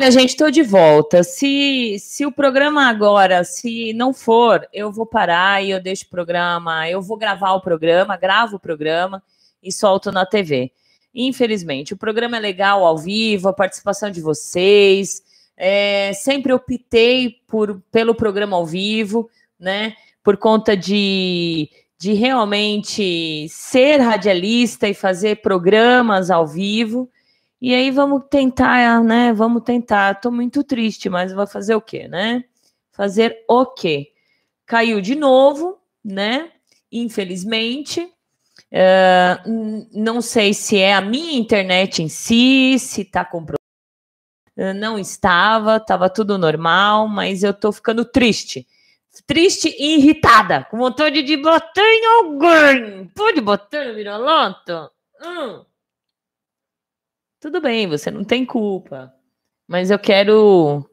Olha, gente, estou de volta. Se, se o programa agora, se não for, eu vou parar e eu deixo o programa. Eu vou gravar o programa, gravo o programa e solto na TV. Infelizmente, o programa é legal ao vivo, a participação de vocês. É, sempre optei por, pelo programa ao vivo, né? Por conta de, de realmente ser radialista e fazer programas ao vivo. E aí vamos tentar, né? Vamos tentar. Tô muito triste, mas vou fazer o quê, né? Fazer o quê? Caiu de novo, né? Infelizmente. Uh, não sei se é a minha internet em si, se tá com problema. Não estava, estava tudo normal, mas eu tô ficando triste. Triste e irritada, com vontade de bater em alguém. Pode bater no vira-lata? Hum. Tudo bem, você não tem culpa. Mas eu quero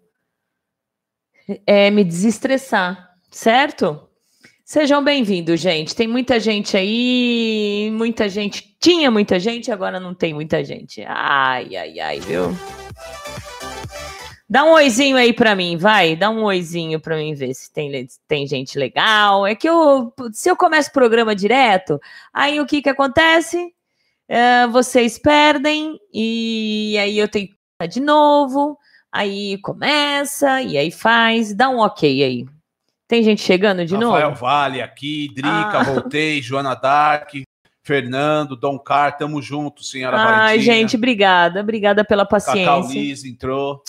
é, me desestressar, certo? Sejam bem-vindos, gente. Tem muita gente aí, muita gente. Tinha muita gente, agora não tem muita gente. Ai, ai, ai, viu? Dá um oizinho aí para mim, vai. Dá um oizinho para mim ver se tem, tem gente legal. É que eu, se eu começo o programa direto, aí o que que acontece? Uh, vocês perdem, e aí eu tenho que de novo, aí começa, e aí faz, dá um ok aí. Tem gente chegando de Rafael novo? Rafael Vale aqui, Drica, ah. voltei, Joana Dark, Fernando, Dom Car, tamo junto, senhora Ai, gente, obrigada, obrigada pela paciência. Cacau Liz entrou.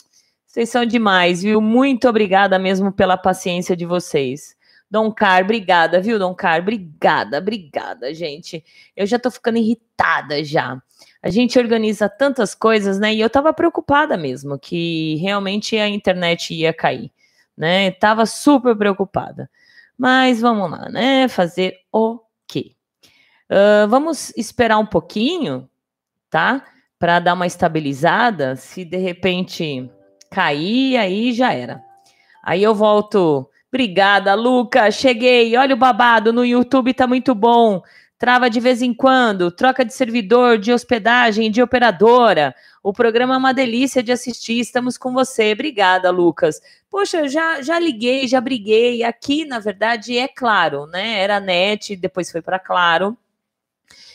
Vocês são demais, viu? Muito obrigada mesmo pela paciência de vocês. Dom Car, obrigada, viu, Dom Car? Obrigada, obrigada, gente. Eu já tô ficando irritada já. A gente organiza tantas coisas, né? E eu tava preocupada mesmo que realmente a internet ia cair, né? Tava super preocupada. Mas vamos lá, né? Fazer o quê? Uh, vamos esperar um pouquinho, tá? Para dar uma estabilizada. Se de repente cair, aí já era. Aí eu volto Obrigada, Luca. Cheguei. Olha o babado no YouTube, tá muito bom. Trava de vez em quando, troca de servidor, de hospedagem, de operadora. O programa é uma delícia de assistir. Estamos com você. Obrigada, Lucas. Poxa, já já liguei, já briguei. Aqui, na verdade, é claro, né? Era net, depois foi para claro.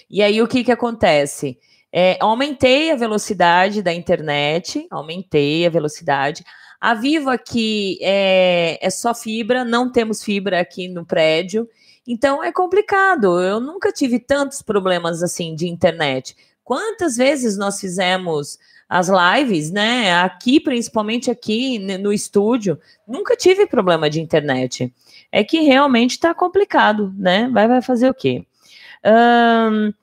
E aí o que que acontece? É, aumentei a velocidade da internet, aumentei a velocidade. A Vivo aqui é, é só fibra, não temos fibra aqui no prédio. Então é complicado. Eu nunca tive tantos problemas assim de internet. Quantas vezes nós fizemos as lives, né? Aqui, principalmente aqui no estúdio, nunca tive problema de internet. É que realmente está complicado, né? Vai, vai fazer o quê? Um,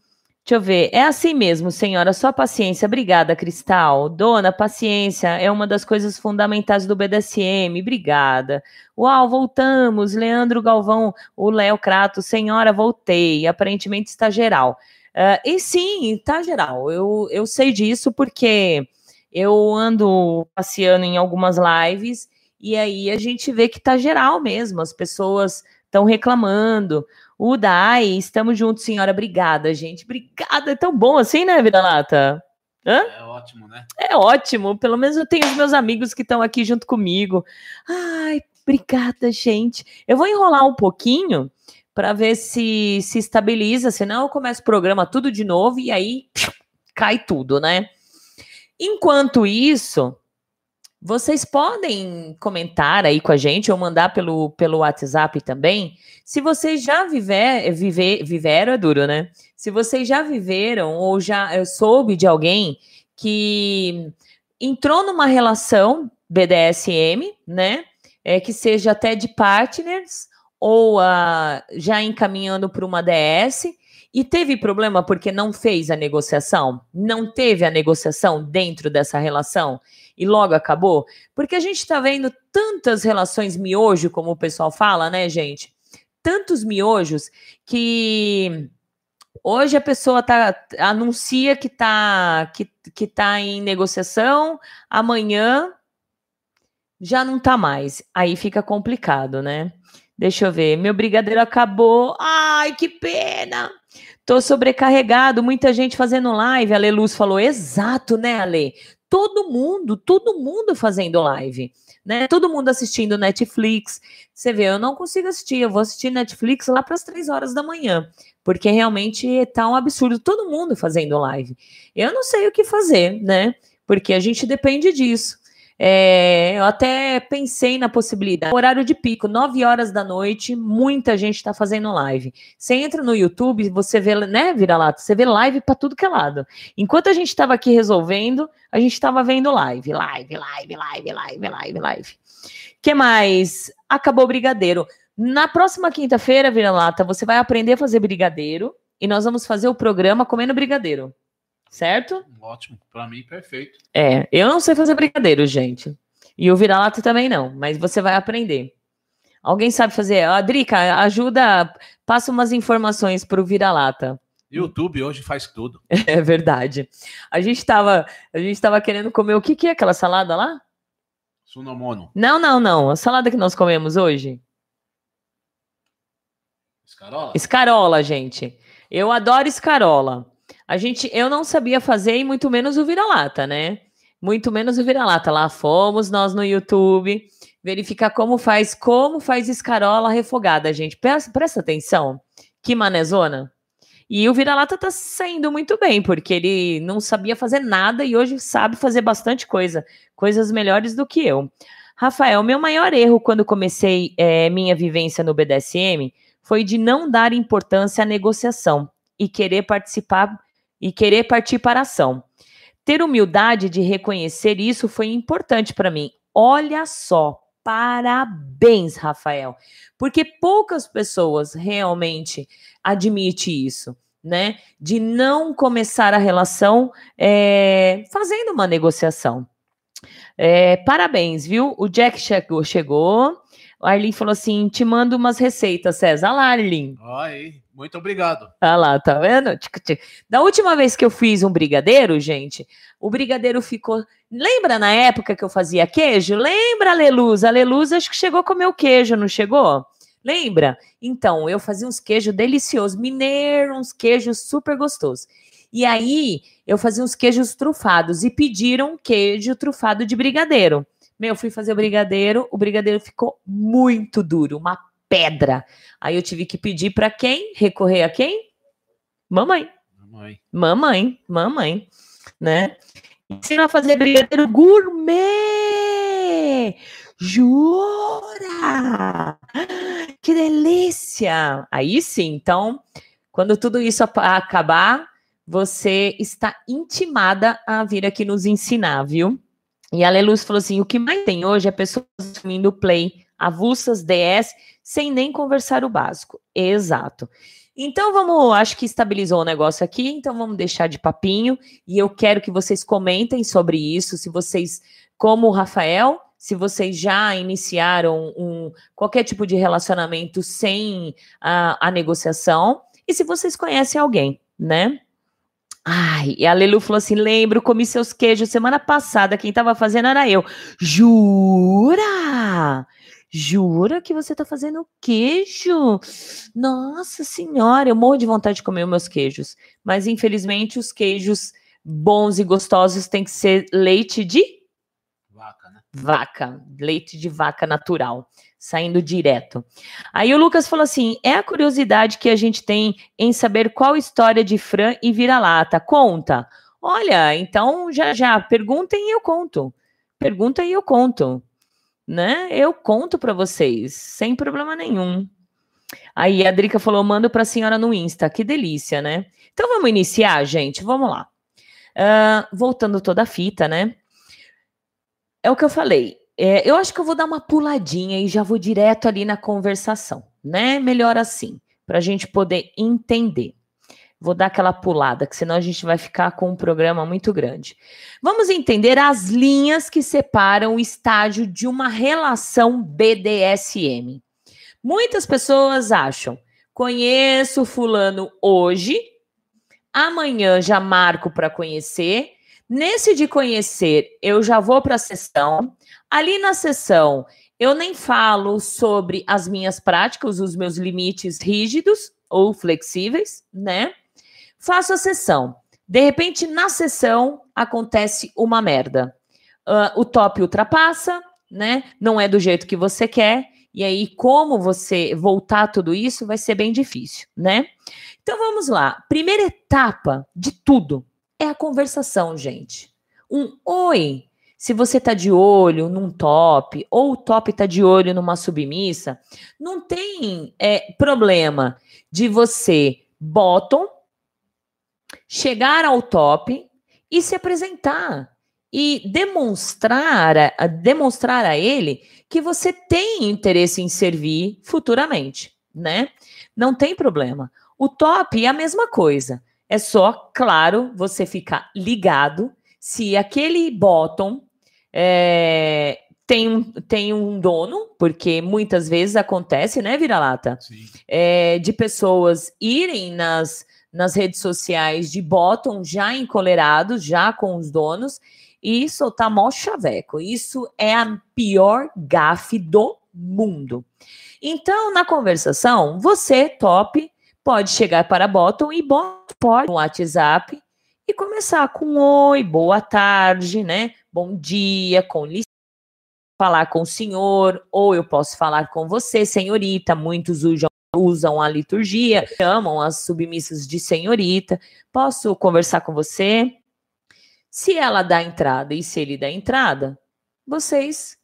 Deixa eu ver. É assim mesmo, senhora. Só paciência. Obrigada, Cristal. Dona, paciência é uma das coisas fundamentais do BDSM. Obrigada. Uau, voltamos. Leandro Galvão, o Léo Crato. Senhora, voltei. Aparentemente está geral. Uh, e sim, está geral. Eu, eu sei disso porque eu ando passeando em algumas lives e aí a gente vê que está geral mesmo. As pessoas estão reclamando. O Dai, estamos juntos, senhora. Obrigada, gente. Obrigada. É tão bom assim, né, Vida Lata? Hã? É ótimo, né? É ótimo. Pelo menos eu tenho os meus amigos que estão aqui junto comigo. Ai, obrigada, gente. Eu vou enrolar um pouquinho para ver se se estabiliza, senão eu começo o programa tudo de novo e aí cai tudo, né? Enquanto isso, vocês podem comentar aí com a gente ou mandar pelo, pelo WhatsApp também. Se vocês já viver, viver, viveram, é duro, né? Se vocês já viveram ou já eu soube de alguém que entrou numa relação BDSM, né? É, que seja até de partners ou uh, já encaminhando para uma DS e teve problema porque não fez a negociação, não teve a negociação dentro dessa relação e logo acabou? Porque a gente está vendo tantas relações miojo, como o pessoal fala, né, gente? Tantos miojos que hoje a pessoa tá, anuncia que está que, que tá em negociação, amanhã já não tá mais. Aí fica complicado, né? Deixa eu ver. Meu brigadeiro acabou. Ai, que pena! Tô sobrecarregado, muita gente fazendo live. A Leluz falou, exato, né, Ale? Todo mundo, todo mundo fazendo live, né? Todo mundo assistindo Netflix. Você vê, eu não consigo assistir, eu vou assistir Netflix lá para as três horas da manhã, porque realmente tá um absurdo, todo mundo fazendo live. Eu não sei o que fazer, né? Porque a gente depende disso. É, eu até pensei na possibilidade. Horário de pico, 9 horas da noite, muita gente está fazendo live. Você entra no YouTube, você vê, né, vira-lata, você vê live para tudo que é lado. Enquanto a gente estava aqui resolvendo, a gente estava vendo live, live, live, live, live, live, live. que mais? Acabou o brigadeiro. Na próxima quinta-feira, vira-lata, você vai aprender a fazer brigadeiro e nós vamos fazer o programa comendo brigadeiro. Certo? Ótimo, para mim perfeito. É, eu não sei fazer brigadeiro, gente. E o vira-lata também não, mas você vai aprender. Alguém sabe fazer? A Drica, ajuda, passa umas informações para o vira-lata. YouTube hoje faz tudo. É verdade. A gente estava, a gente tava querendo comer o que, que é aquela salada lá? Sunomono. Não, não, não. A salada que nós comemos hoje. Escarola. Escarola, gente. Eu adoro escarola. A gente, eu não sabia fazer e muito menos o vira-lata, né? Muito menos o vira-lata. Lá fomos nós no YouTube verificar como faz, como faz escarola refogada, gente. Presta, presta atenção. Que manezona. E o vira-lata tá saindo muito bem, porque ele não sabia fazer nada e hoje sabe fazer bastante coisa, coisas melhores do que eu. Rafael, meu maior erro quando comecei é, minha vivência no BDSM foi de não dar importância à negociação e querer participar e querer partir para a ação. Ter humildade de reconhecer isso foi importante para mim. Olha só, parabéns, Rafael, porque poucas pessoas realmente admitem isso, né? De não começar a relação é, fazendo uma negociação. É, parabéns, viu? O Jack chegou, chegou. O Arlene falou assim: te mando umas receitas, César. Olá, Arlene. Oi. Muito obrigado. Ah lá, tá vendo? Da última vez que eu fiz um brigadeiro, gente, o brigadeiro ficou. Lembra na época que eu fazia queijo? Lembra, Alelusa? Alelusa acho que chegou a comer o queijo, não chegou? Lembra? Então, eu fazia uns queijos deliciosos, mineiro, uns queijos super gostosos. E aí, eu fazia uns queijos trufados e pediram queijo trufado de brigadeiro. Meu, fui fazer o brigadeiro, o brigadeiro ficou muito duro, uma pedra. Aí eu tive que pedir para quem? Recorrer a quem? Mamãe. Mamãe. Mamãe, mamãe, né? Ensina a fazer brigadeiro gourmet. Jura? Que delícia! Aí sim, então, quando tudo isso acabar, você está intimada a vir aqui nos ensinar, viu? E a Leluz falou assim: o que mais tem hoje é pessoas assumindo play, avulsas, DS sem nem conversar o básico. Exato. Então vamos, acho que estabilizou o negócio aqui, então vamos deixar de papinho e eu quero que vocês comentem sobre isso, se vocês, como o Rafael, se vocês já iniciaram um, qualquer tipo de relacionamento sem a, a negociação e se vocês conhecem alguém, né? Ai, e a Lelu falou assim: lembro, comi seus queijos semana passada, quem tava fazendo era eu. Jura? Jura que você tá fazendo queijo? Nossa senhora, eu morro de vontade de comer os meus queijos. Mas infelizmente os queijos bons e gostosos têm que ser leite de vaca, né? Vaca, leite de vaca natural, saindo direto. Aí o Lucas falou assim: é a curiosidade que a gente tem em saber qual história de Fran e vira-lata. Conta. Olha, então já já, perguntem e eu conto. Pergunta e eu conto né? Eu conto para vocês, sem problema nenhum. Aí a Drica falou: mando para a senhora no Insta. Que delícia, né? Então vamos iniciar, gente. Vamos lá. Uh, voltando toda a fita, né? É o que eu falei. É, eu acho que eu vou dar uma puladinha e já vou direto ali na conversação, né? Melhor assim, para a gente poder entender. Vou dar aquela pulada, que senão a gente vai ficar com um programa muito grande. Vamos entender as linhas que separam o estágio de uma relação BDSM. Muitas pessoas acham, conheço fulano hoje, amanhã já marco para conhecer. Nesse de conhecer, eu já vou para a sessão. Ali na sessão, eu nem falo sobre as minhas práticas, os meus limites rígidos ou flexíveis, né? Faço a sessão. De repente, na sessão, acontece uma merda. Uh, o top ultrapassa, né? Não é do jeito que você quer. E aí, como você voltar tudo isso vai ser bem difícil, né? Então vamos lá. Primeira etapa de tudo é a conversação, gente. Um oi. Se você tá de olho num top ou o top tá de olho numa submissa, não tem é, problema de você bottom chegar ao top e se apresentar e demonstrar a, demonstrar a ele que você tem interesse em servir futuramente, né? Não tem problema. O top é a mesma coisa. É só, claro, você ficar ligado se aquele bottom é, tem, um, tem um dono, porque muitas vezes acontece, né, Vira-Lata? É, de pessoas irem nas, nas redes sociais de bottom já encolerados, já com os donos, e soltar mó chaveco. Isso é a pior gafe do mundo. Então, na conversação, você, top, pode chegar para bottom e bottom pode no WhatsApp e começar com oi, boa tarde, né? Bom dia, com licença, falar com o senhor, ou eu posso falar com você, senhorita. Muitos usam, usam a liturgia, chamam as submissas de senhorita. Posso conversar com você? Se ela dá entrada e se ele dá entrada, vocês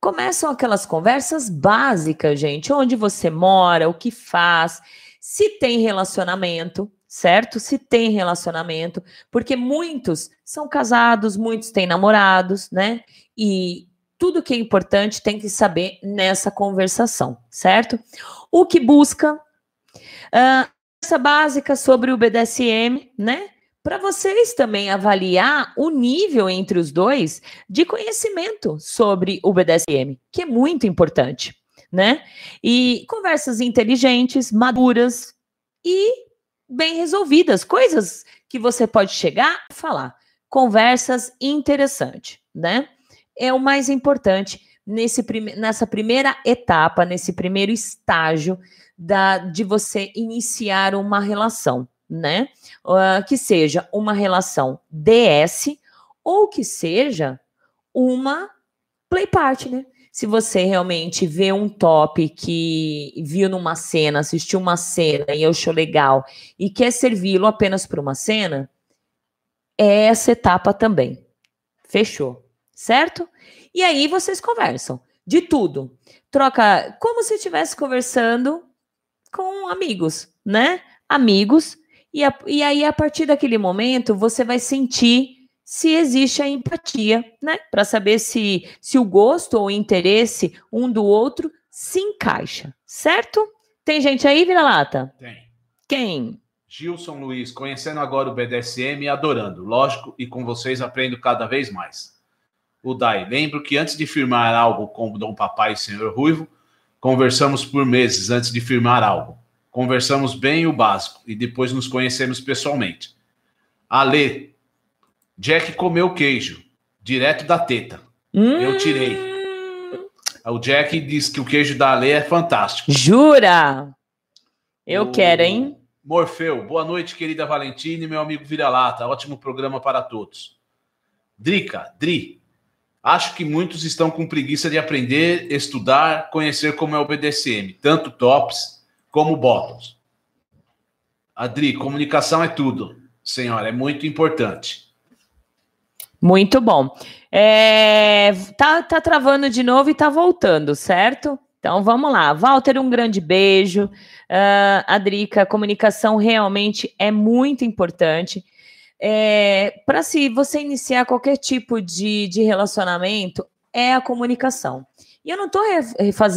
começam aquelas conversas básicas, gente. Onde você mora, o que faz, se tem relacionamento, certo? Se tem relacionamento, porque muitos são casados, muitos têm namorados, né? E tudo que é importante tem que saber nessa conversação, certo? O que busca, uh, essa básica sobre o BDSM, né? para vocês também avaliar o nível entre os dois de conhecimento sobre o BDSM, que é muito importante, né? E conversas inteligentes, maduras e bem resolvidas, coisas que você pode chegar a falar. Conversas interessantes, né? É o mais importante nesse nessa primeira etapa, nesse primeiro estágio da, de você iniciar uma relação né? Uh, que seja uma relação DS ou que seja uma play partner. Se você realmente vê um top que viu numa cena, assistiu uma cena e achou legal e quer servi-lo apenas para uma cena, é essa etapa também. Fechou, certo? E aí vocês conversam de tudo. Troca como se estivesse conversando com amigos, né? Amigos e, a, e aí, a partir daquele momento, você vai sentir se existe a empatia, né? Para saber se, se o gosto ou o interesse um do outro se encaixa, certo? Tem gente aí, Vira-Lata? Tem. Quem? Gilson Luiz, conhecendo agora o BDSM e adorando. Lógico, e com vocês aprendo cada vez mais. O Dai, lembro que antes de firmar algo com o Dom Papai e Senhor Ruivo, conversamos por meses antes de firmar algo. Conversamos bem o básico e depois nos conhecemos pessoalmente. Ale, Jack comeu queijo, direto da teta. Hum. Eu tirei. O Jack disse que o queijo da Ale é fantástico. Jura? Eu o... quero, hein? Morfeu, boa noite, querida Valentina e meu amigo Vira-Lata. Ótimo programa para todos. Drica, Dri, acho que muitos estão com preguiça de aprender, estudar, conhecer como é o BDSM, tanto tops como bottoms. Adri, comunicação é tudo, senhora, é muito importante. Muito bom. É, tá, tá travando de novo e tá voltando, certo? Então vamos lá. Walter, um grande beijo. Uh, Adrica, comunicação realmente é muito importante. É, Para se você iniciar qualquer tipo de, de relacionamento, é a comunicação. E eu não estou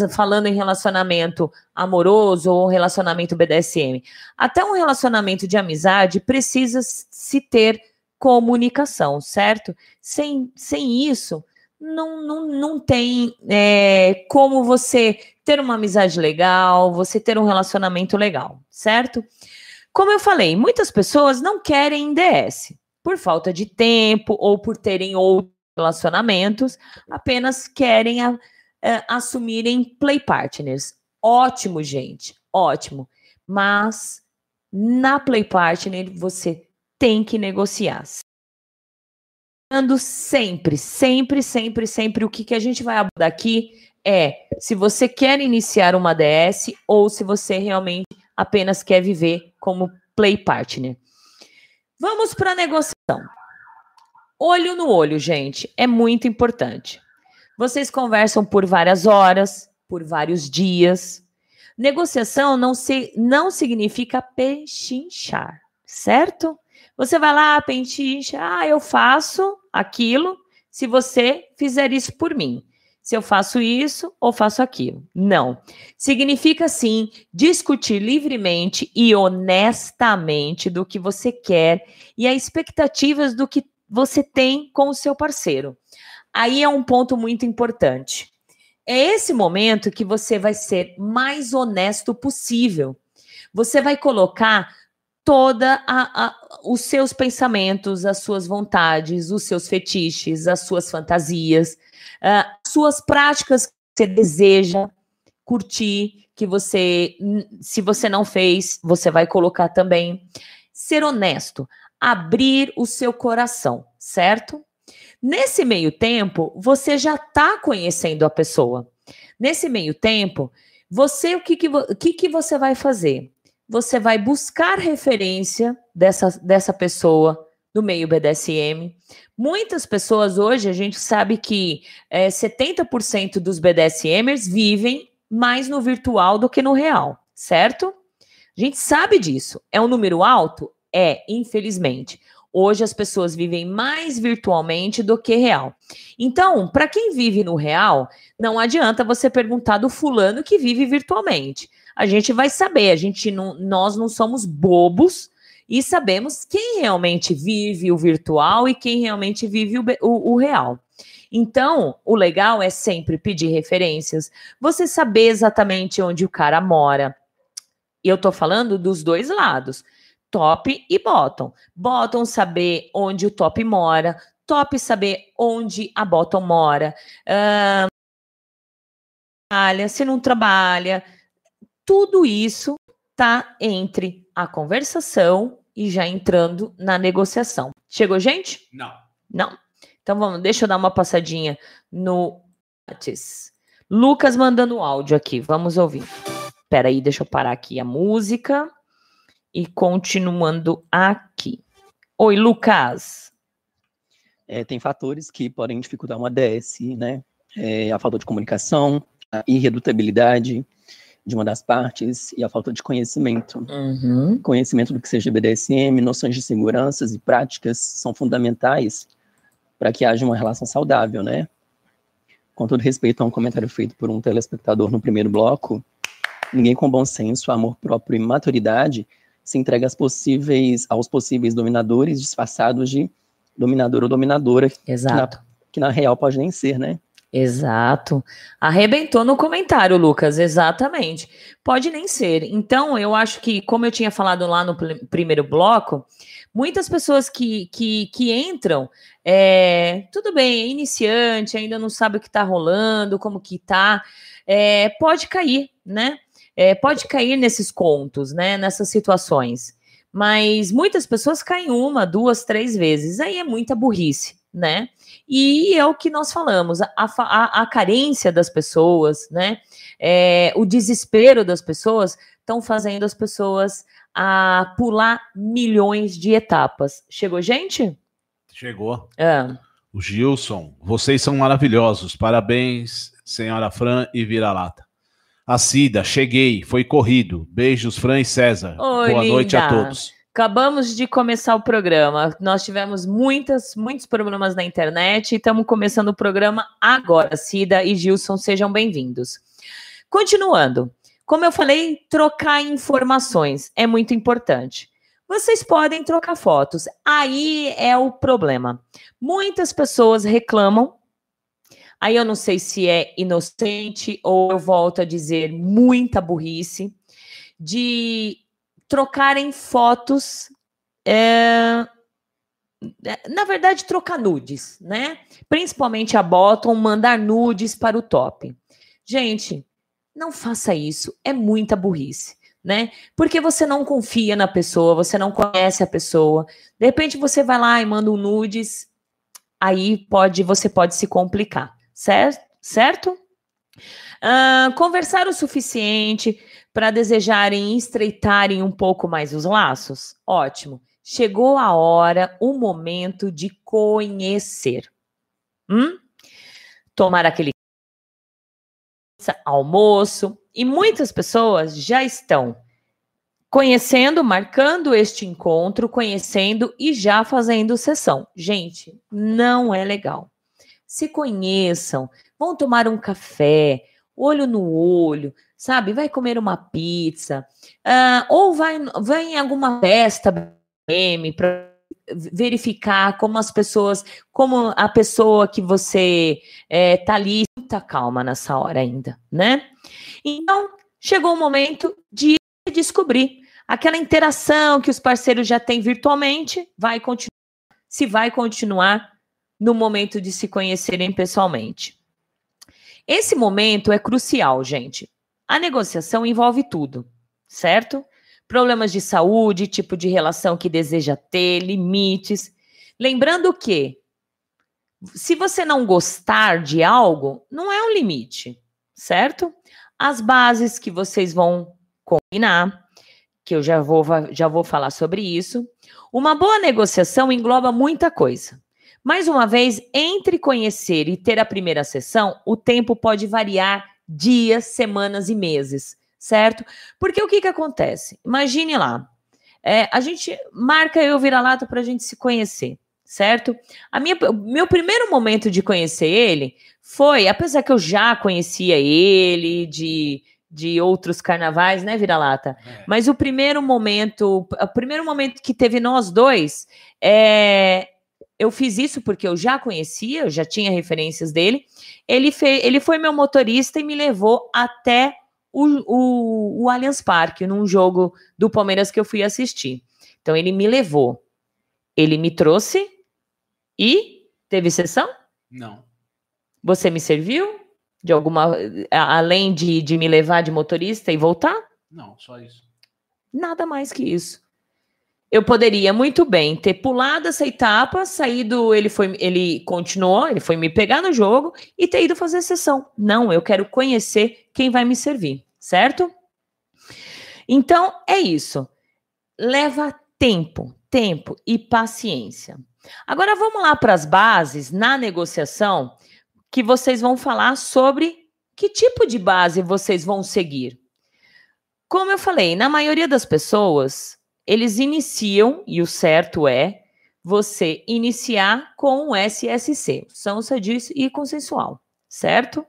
falando em relacionamento amoroso ou relacionamento BDSM. Até um relacionamento de amizade precisa se ter comunicação, certo? Sem, sem isso, não, não, não tem é, como você ter uma amizade legal, você ter um relacionamento legal, certo? Como eu falei, muitas pessoas não querem DS por falta de tempo ou por terem outros relacionamentos, apenas querem a uh, assumirem play partners. Ótimo, gente, ótimo. Mas na Play Partner você tem que negociar. Sempre, sempre, sempre, sempre. O que, que a gente vai abordar aqui é se você quer iniciar uma DS ou se você realmente apenas quer viver como Play Partner. Vamos para a negociação. Olho no olho, gente, é muito importante. Vocês conversam por várias horas, por vários dias. Negociação não, se, não significa pechinchar, certo? Você vai lá, pechincha, ah, eu faço aquilo se você fizer isso por mim. Se eu faço isso ou faço aquilo. Não. Significa, sim, discutir livremente e honestamente do que você quer e as expectativas do que você tem com o seu parceiro. Aí é um ponto muito importante. É esse momento que você vai ser mais honesto possível. Você vai colocar toda a, a, os seus pensamentos, as suas vontades, os seus fetiches, as suas fantasias, uh, suas práticas que você deseja curtir, que você, se você não fez, você vai colocar também. Ser honesto abrir o seu coração, certo? Nesse meio tempo, você já está conhecendo a pessoa. Nesse meio tempo, você o que, que, que, que você vai fazer? Você vai buscar referência dessa, dessa pessoa no meio BDSM. Muitas pessoas hoje, a gente sabe que é, 70% dos BDSMers vivem mais no virtual do que no real, certo? A gente sabe disso. É um número alto? É, infelizmente. Hoje as pessoas vivem mais virtualmente do que real. Então, para quem vive no real, não adianta você perguntar do fulano que vive virtualmente. A gente vai saber, a gente não, nós não somos bobos e sabemos quem realmente vive o virtual e quem realmente vive o, o, o real. Então, o legal é sempre pedir referências, você saber exatamente onde o cara mora. E eu tô falando dos dois lados top e bottom. Bottom saber onde o top mora, top saber onde a bottom mora. Uh, se não trabalha, tudo isso tá entre a conversação e já entrando na negociação. Chegou, gente? Não. Não? Então vamos, deixa eu dar uma passadinha no Lucas mandando áudio aqui, vamos ouvir. Peraí, deixa eu parar aqui a música. E continuando aqui. Oi, Lucas. É, tem fatores que podem dificultar uma DS, né? É, a falta de comunicação, a irredutabilidade de uma das partes e a falta de conhecimento. Uhum. Conhecimento do que seja BDSM, noções de seguranças e práticas são fundamentais para que haja uma relação saudável, né? Com todo respeito a um comentário feito por um telespectador no primeiro bloco, ninguém com bom senso, amor próprio e maturidade se entrega aos possíveis, aos possíveis dominadores disfarçados de dominador ou dominadora. Exato. Que na, que na real pode nem ser, né? Exato. Arrebentou no comentário, Lucas, exatamente. Pode nem ser. Então, eu acho que, como eu tinha falado lá no primeiro bloco, muitas pessoas que, que, que entram, é, tudo bem, é iniciante, ainda não sabe o que está rolando, como que tá, é, pode cair, né? é, pode cair nesses contos, né? Nessas situações. Mas muitas pessoas caem uma, duas, três vezes. Aí é muita burrice, né? E é o que nós falamos, a, a, a carência das pessoas, né? É, o desespero das pessoas estão fazendo as pessoas a pular milhões de etapas. Chegou, gente? Chegou. É. O Gilson, vocês são maravilhosos. Parabéns, senhora Fran e vira-lata. A Cida, cheguei, foi corrido. Beijos, Fran e César. Oi, Boa linda. noite a todos. Acabamos de começar o programa. Nós tivemos muitas, muitos problemas na internet e estamos começando o programa agora. Cida e Gilson, sejam bem-vindos. Continuando, como eu falei, trocar informações é muito importante. Vocês podem trocar fotos. Aí é o problema. Muitas pessoas reclamam Aí eu não sei se é inocente ou eu volto a dizer muita burrice de trocarem fotos. É, na verdade, trocar nudes, né? Principalmente a bottom, mandar nudes para o top. Gente, não faça isso, é muita burrice. né? Porque você não confia na pessoa, você não conhece a pessoa. De repente você vai lá e manda um nudes, aí pode, você pode se complicar, certo? Certo? Uh, conversar o suficiente para desejarem estreitarem um pouco mais os laços? Ótimo. Chegou a hora, o momento de conhecer. Hum? Tomar aquele almoço. E muitas pessoas já estão conhecendo, marcando este encontro, conhecendo e já fazendo sessão. Gente, não é legal. Se conheçam, vão tomar um café, olho no olho, sabe? Vai comer uma pizza, uh, ou vai, vai em alguma festa para verificar como as pessoas, como a pessoa que você é, tá ali, tá calma nessa hora ainda, né? Então, chegou o momento de descobrir aquela interação que os parceiros já têm virtualmente, vai continuar, se vai continuar no momento de se conhecerem pessoalmente. Esse momento é crucial, gente. A negociação envolve tudo, certo? Problemas de saúde, tipo de relação que deseja ter, limites. Lembrando que, se você não gostar de algo, não é um limite, certo? As bases que vocês vão combinar, que eu já vou, já vou falar sobre isso. Uma boa negociação engloba muita coisa. Mais uma vez, entre conhecer e ter a primeira sessão, o tempo pode variar dias, semanas e meses, certo? Porque o que, que acontece? Imagine lá, é, a gente marca eu vira-lata para a gente se conhecer, certo? A minha, meu primeiro momento de conhecer ele foi, apesar que eu já conhecia ele de de outros carnavais, né, Vira-Lata? É. Mas o primeiro momento, o primeiro momento que teve nós dois, é, eu fiz isso porque eu já conhecia, eu já tinha referências dele. Ele, fez, ele foi meu motorista e me levou até o, o, o Allianz Parque, num jogo do Palmeiras que eu fui assistir. Então ele me levou, ele me trouxe e teve sessão? Não. Você me serviu? De alguma. Além de, de me levar de motorista e voltar? Não, só isso. Nada mais que isso. Eu poderia muito bem ter pulado essa etapa, saído, ele foi, ele continuou, ele foi me pegar no jogo e ter ido fazer sessão. Não, eu quero conhecer quem vai me servir, certo? Então é isso. Leva tempo, tempo e paciência. Agora vamos lá para as bases na negociação que vocês vão falar sobre que tipo de base vocês vão seguir. Como eu falei, na maioria das pessoas, eles iniciam, e o certo é você iniciar com o SSC, são sadio e consensual, certo?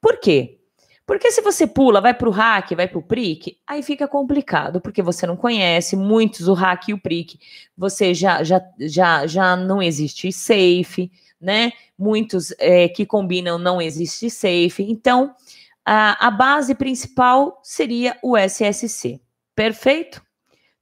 Por quê? Porque se você pula, vai para o hack, vai para o prick, aí fica complicado, porque você não conhece muitos o hack e o prick, você já, já, já, já não existe safe, né? Muitos é, que combinam não existe safe. Então, a, a base principal seria o SSC. Perfeito?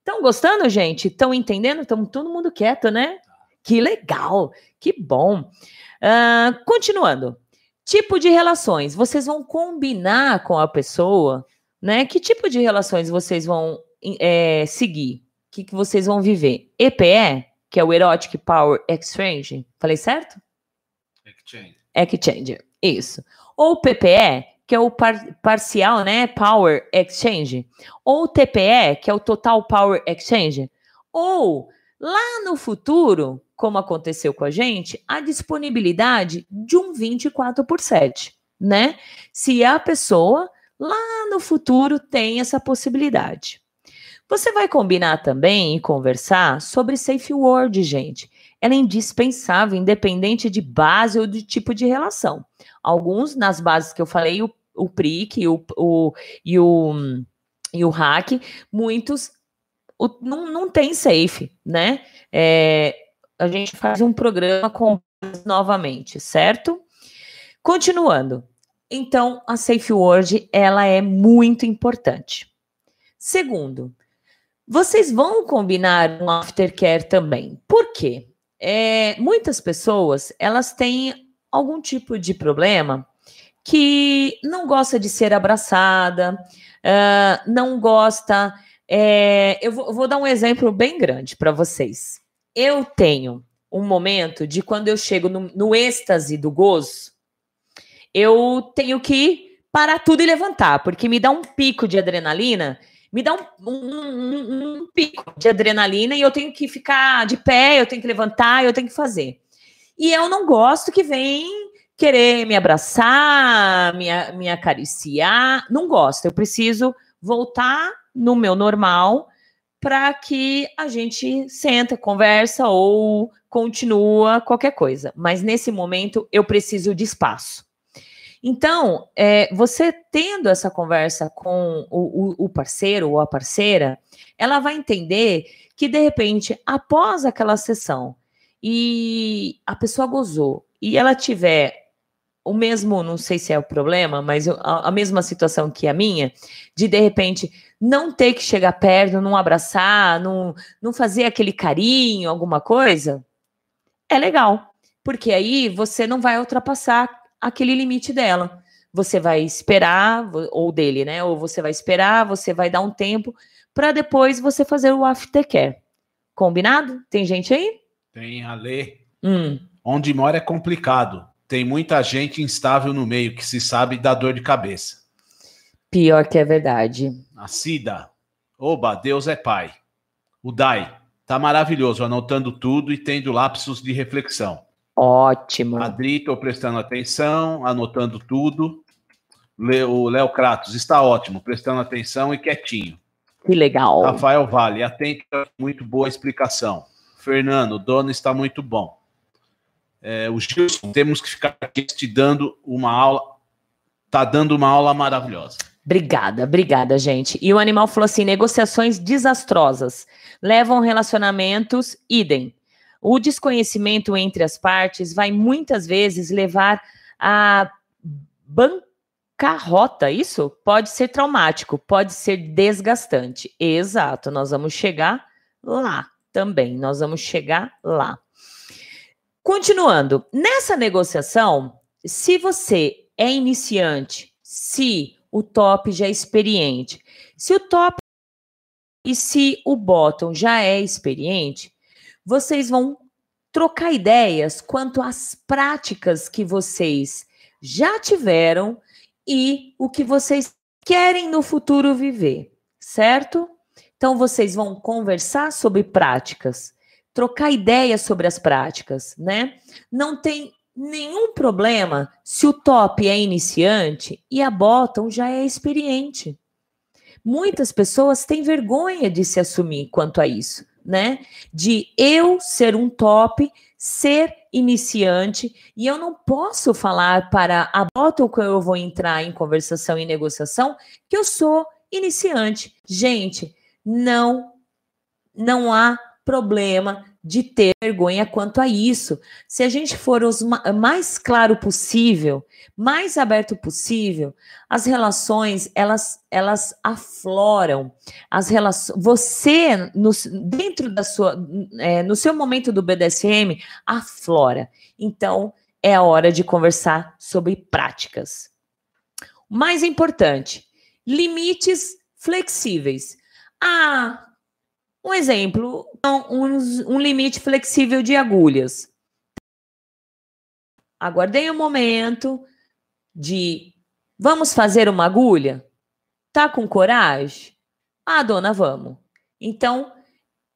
Estão gostando, gente? Estão entendendo? Estamos todo mundo quieto, né? Que legal, que bom. Uh, continuando. Tipo de relações. Vocês vão combinar com a pessoa, né? Que tipo de relações vocês vão é, seguir? O que, que vocês vão viver? EPE, que é o Erotic Power Exchange. Falei certo? Exchange. Exchange, isso. Ou PPE, que é o par parcial, né, Power Exchange. Ou TPE, que é o Total Power Exchange. Ou lá no futuro, como aconteceu com a gente, a disponibilidade de um 24 por 7, né? Se a pessoa lá no futuro tem essa possibilidade. Você vai combinar também e conversar sobre Safe Word, gente ela é indispensável, independente de base ou de tipo de relação. Alguns, nas bases que eu falei, o, o PRIC e o, o, e, o, e o hack, muitos o, não, não tem safe, né? É, a gente faz um programa com novamente, certo? Continuando. Então, a Safe Word, ela é muito importante. Segundo, vocês vão combinar um aftercare também. Por quê? é, muitas pessoas elas têm algum tipo de problema que não gosta de ser abraçada, uh, não gosta. É, eu, vou, vou dar um exemplo bem grande para vocês. Eu tenho um momento de quando eu chego no, no êxtase do gozo, eu tenho que parar tudo e levantar, porque me dá um pico de adrenalina, me dá um, um, um, um, pico de adrenalina e eu tenho que ficar de pé, eu tenho que levantar, eu tenho que fazer. E eu não gosto que vem querer me abraçar, me, me acariciar, não gosto. Eu preciso voltar no meu normal para que a gente senta, conversa ou continua qualquer coisa. Mas nesse momento eu preciso de espaço. Então, é, você tendo essa conversa com o, o, o parceiro ou a parceira, ela vai entender que, de repente, após aquela sessão e a pessoa gozou e ela tiver o mesmo, não sei se é o problema, mas a, a, mesma situação que a minha, de de repente não ter que chegar perto, não abraçar, não, não fazer aquele carinho, alguma coisa, é legal. Porque aí você não vai ultrapassar aquele limite dela. Você vai esperar, ou dele, né? Ou você vai esperar, você vai dar um tempo para depois você fazer o aftercare. Combinado? Tem gente aí? Tem a ler. Hum. Onde mora é complicado. Tem muita gente instável no meio que se sabe da dor de cabeça. Pior que é verdade. A Cida. Oba, Deus é pai. O Dai. Tá maravilhoso, anotando tudo e tendo lapsos de reflexão. Ótimo. Adri, estou prestando atenção, anotando tudo. O Léo Kratos está ótimo, prestando atenção e quietinho. Que legal. Rafael Vale, atento, muito boa explicação. Fernando, o dono está muito bom. É, o Gilson, temos que ficar aqui te dando uma aula. Tá dando uma aula maravilhosa. Obrigada, obrigada, gente. E o animal falou assim: negociações desastrosas levam relacionamentos idem. O desconhecimento entre as partes vai muitas vezes levar a bancarrota. Isso pode ser traumático, pode ser desgastante. Exato, nós vamos chegar lá também. Nós vamos chegar lá. Continuando, nessa negociação, se você é iniciante, se o top já é experiente, se o top e se o bottom já é experiente, vocês vão trocar ideias quanto às práticas que vocês já tiveram e o que vocês querem no futuro viver, certo? Então vocês vão conversar sobre práticas, trocar ideias sobre as práticas, né? Não tem nenhum problema se o top é iniciante e a bottom já é experiente. Muitas pessoas têm vergonha de se assumir quanto a isso né? De eu ser um top, ser iniciante, e eu não posso falar para a bota que eu vou entrar em conversação e negociação que eu sou iniciante. Gente, não não há problema de ter vergonha quanto a isso. Se a gente for o mais claro possível, mais aberto possível, as relações elas elas afloram. As relações, você no, dentro da sua é, no seu momento do BDSM aflora. Então é a hora de conversar sobre práticas. Mais importante, limites flexíveis. Ah, um exemplo, um, um limite flexível de agulhas. Aguardei o um momento de vamos fazer uma agulha? Tá com coragem? Ah, dona, vamos. Então,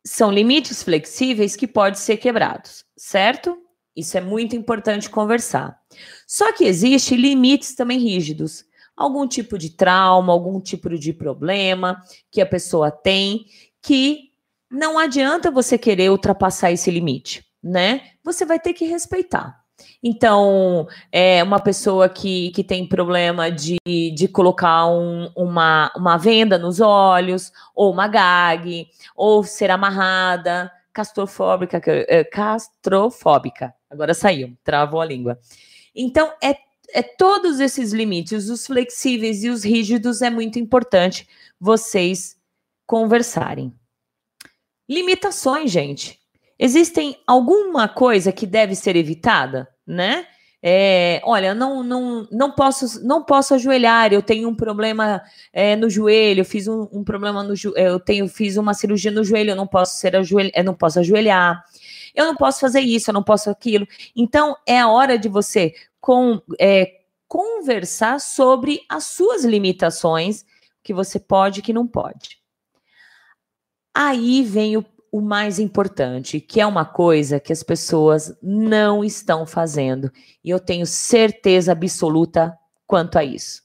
são limites flexíveis que podem ser quebrados, certo? Isso é muito importante conversar. Só que existe limites também rígidos. Algum tipo de trauma, algum tipo de problema que a pessoa tem que não adianta você querer ultrapassar esse limite, né? Você vai ter que respeitar. Então, é uma pessoa que, que tem problema de, de colocar um, uma, uma venda nos olhos, ou uma gag, ou ser amarrada, castrofóbica, é, castrofóbica. Agora saiu, travou a língua. Então, é, é todos esses limites, os flexíveis e os rígidos, é muito importante vocês conversarem. Limitações, gente. Existem alguma coisa que deve ser evitada, né? É, olha, não, não, não posso não posso ajoelhar. Eu tenho um problema é, no joelho. Eu fiz um, um problema no eu tenho fiz uma cirurgia no joelho. Eu não posso ser ajoelhar, eu não posso ajoelhar. Eu não posso fazer isso. Eu não posso aquilo. Então é a hora de você com, é, conversar sobre as suas limitações, que você pode, e que não pode. Aí vem o o mais importante, que é uma coisa que as pessoas não estão fazendo. E eu tenho certeza absoluta quanto a isso.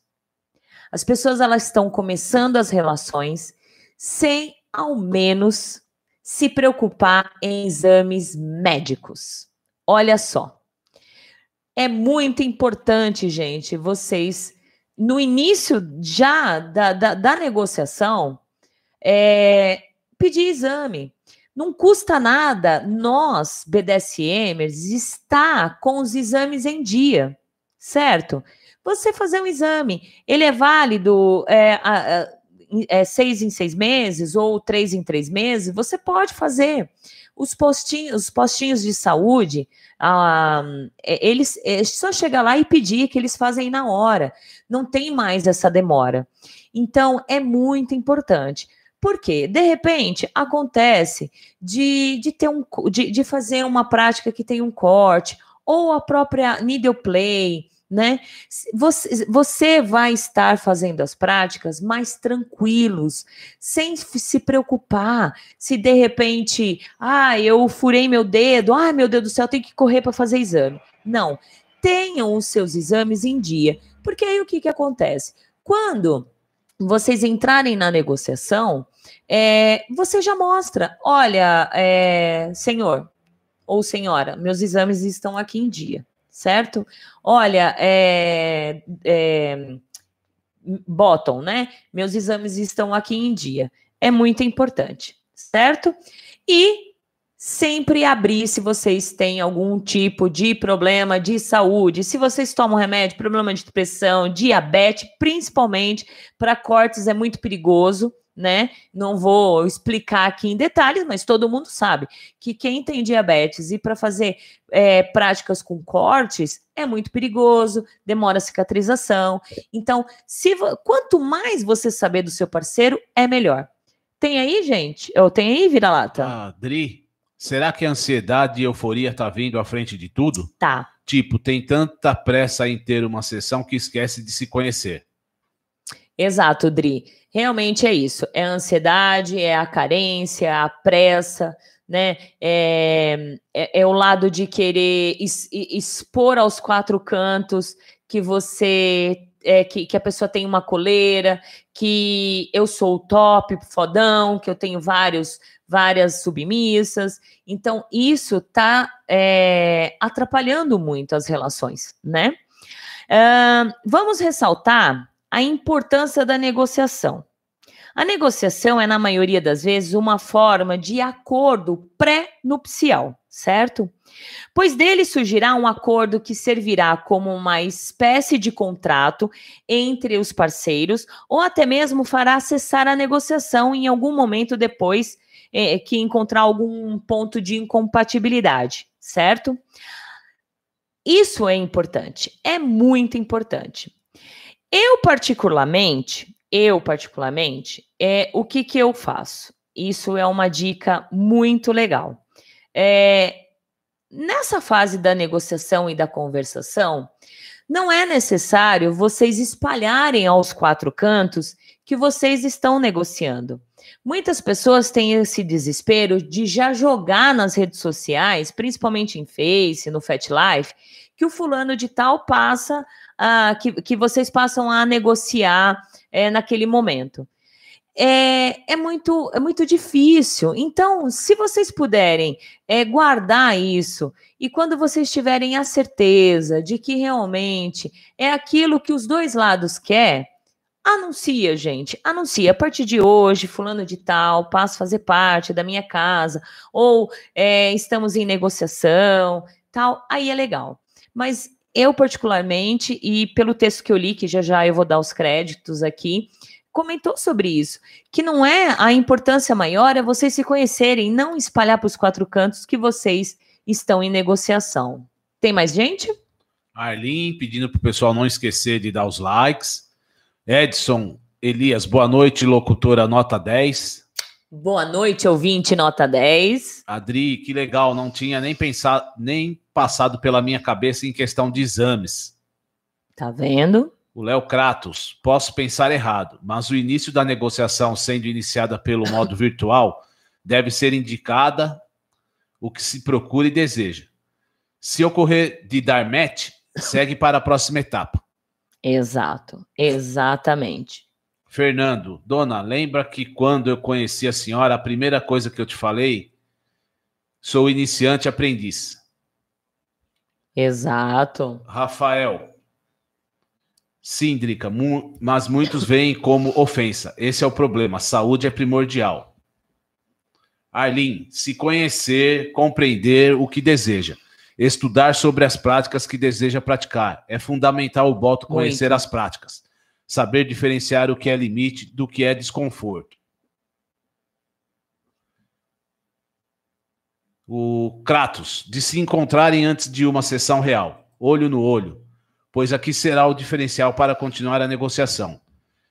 As pessoas elas estão começando as relações sem ao menos se preocupar em exames médicos. Olha só. É muito importante, gente, vocês, no início já da, da, da negociação, é, pedir exame. Não custa nada nós, BDSMers, estar com os exames em dia, certo? Você fazer um exame, ele é válido é, a, a, é, seis em seis meses ou três em três meses, você pode fazer. Os postinhos, os postinhos de saúde, ah, eles é só chegar lá e pedir que eles fazem na hora. Não tem mais essa demora. Então, é muito importante. Por quê? De repente, acontece de, de, ter um, de, de fazer uma prática que tem um corte, ou a própria needle play, né? Você, você vai estar fazendo as práticas mais tranquilos, sem se preocupar. Se de repente, ah, eu furei meu dedo, ah, meu Deus do céu, tenho que correr para fazer exame. Não, tenham os seus exames em dia, porque aí o que, que acontece? Quando vocês entrarem na negociação, é, você já mostra: olha, é, senhor ou senhora, meus exames estão aqui em dia, certo? Olha, é, é, bottom, né? Meus exames estão aqui em dia. É muito importante, certo? E sempre abrir se vocês têm algum tipo de problema de saúde, se vocês tomam remédio, problema de depressão, diabetes, principalmente para cortes é muito perigoso, né? Não vou explicar aqui em detalhes, mas todo mundo sabe que quem tem diabetes e para fazer é, práticas com cortes é muito perigoso, demora a cicatrização. Então, se quanto mais você saber do seu parceiro, é melhor. Tem aí, gente? Eu tenho aí, vira-lata? Ah, Será que a ansiedade e euforia tá vindo à frente de tudo? Tá. Tipo, tem tanta pressa em ter uma sessão que esquece de se conhecer. Exato, Dri. Realmente é isso. É a ansiedade, é a carência, a pressa, né? É, é, é o lado de querer expor aos quatro cantos que você é, que, que, a pessoa tem uma coleira, que eu sou o top, fodão, que eu tenho vários várias submissas. Então, isso está é, atrapalhando muito as relações, né? Uh, vamos ressaltar a importância da negociação. A negociação é, na maioria das vezes, uma forma de acordo pré-nupcial, certo? Pois dele surgirá um acordo que servirá como uma espécie de contrato entre os parceiros, ou até mesmo fará cessar a negociação em algum momento depois é, que encontrar algum ponto de incompatibilidade, certo? Isso é importante, é muito importante. Eu particularmente, eu particularmente, é o que que eu faço? Isso é uma dica muito legal. É, nessa fase da negociação e da conversação, não é necessário vocês espalharem aos quatro cantos que vocês estão negociando. Muitas pessoas têm esse desespero de já jogar nas redes sociais, principalmente em Face, no Fat Life, que o fulano de tal passa, uh, que, que vocês passam a negociar é, naquele momento. É, é, muito, é muito difícil. Então, se vocês puderem é, guardar isso, e quando vocês tiverem a certeza de que realmente é aquilo que os dois lados querem, Anuncia, gente. Anuncia. A partir de hoje, fulano de tal passa a fazer parte da minha casa. Ou é, estamos em negociação, tal. Aí é legal. Mas eu, particularmente, e pelo texto que eu li, que já já eu vou dar os créditos aqui, comentou sobre isso. Que não é a importância maior é vocês se conhecerem, não espalhar para os quatro cantos que vocês estão em negociação. Tem mais gente? Arlin pedindo para o pessoal não esquecer de dar os likes. Edson Elias, boa noite, locutora nota 10. Boa noite, ouvinte nota 10. Adri, que legal, não tinha nem pensado, nem passado pela minha cabeça em questão de exames. Tá vendo? O Léo Kratos, posso pensar errado, mas o início da negociação sendo iniciada pelo modo virtual deve ser indicada o que se procura e deseja. Se ocorrer de dar match, segue para a próxima etapa. Exato, exatamente. Fernando, dona, lembra que quando eu conheci a senhora, a primeira coisa que eu te falei, sou iniciante aprendiz. Exato. Rafael, síndrica, mu mas muitos veem como ofensa. Esse é o problema. Saúde é primordial. Arlin, se conhecer, compreender o que deseja. Estudar sobre as práticas que deseja praticar. É fundamental o boto conhecer Muito. as práticas. Saber diferenciar o que é limite do que é desconforto. O Kratos, de se encontrarem antes de uma sessão real, olho no olho, pois aqui será o diferencial para continuar a negociação.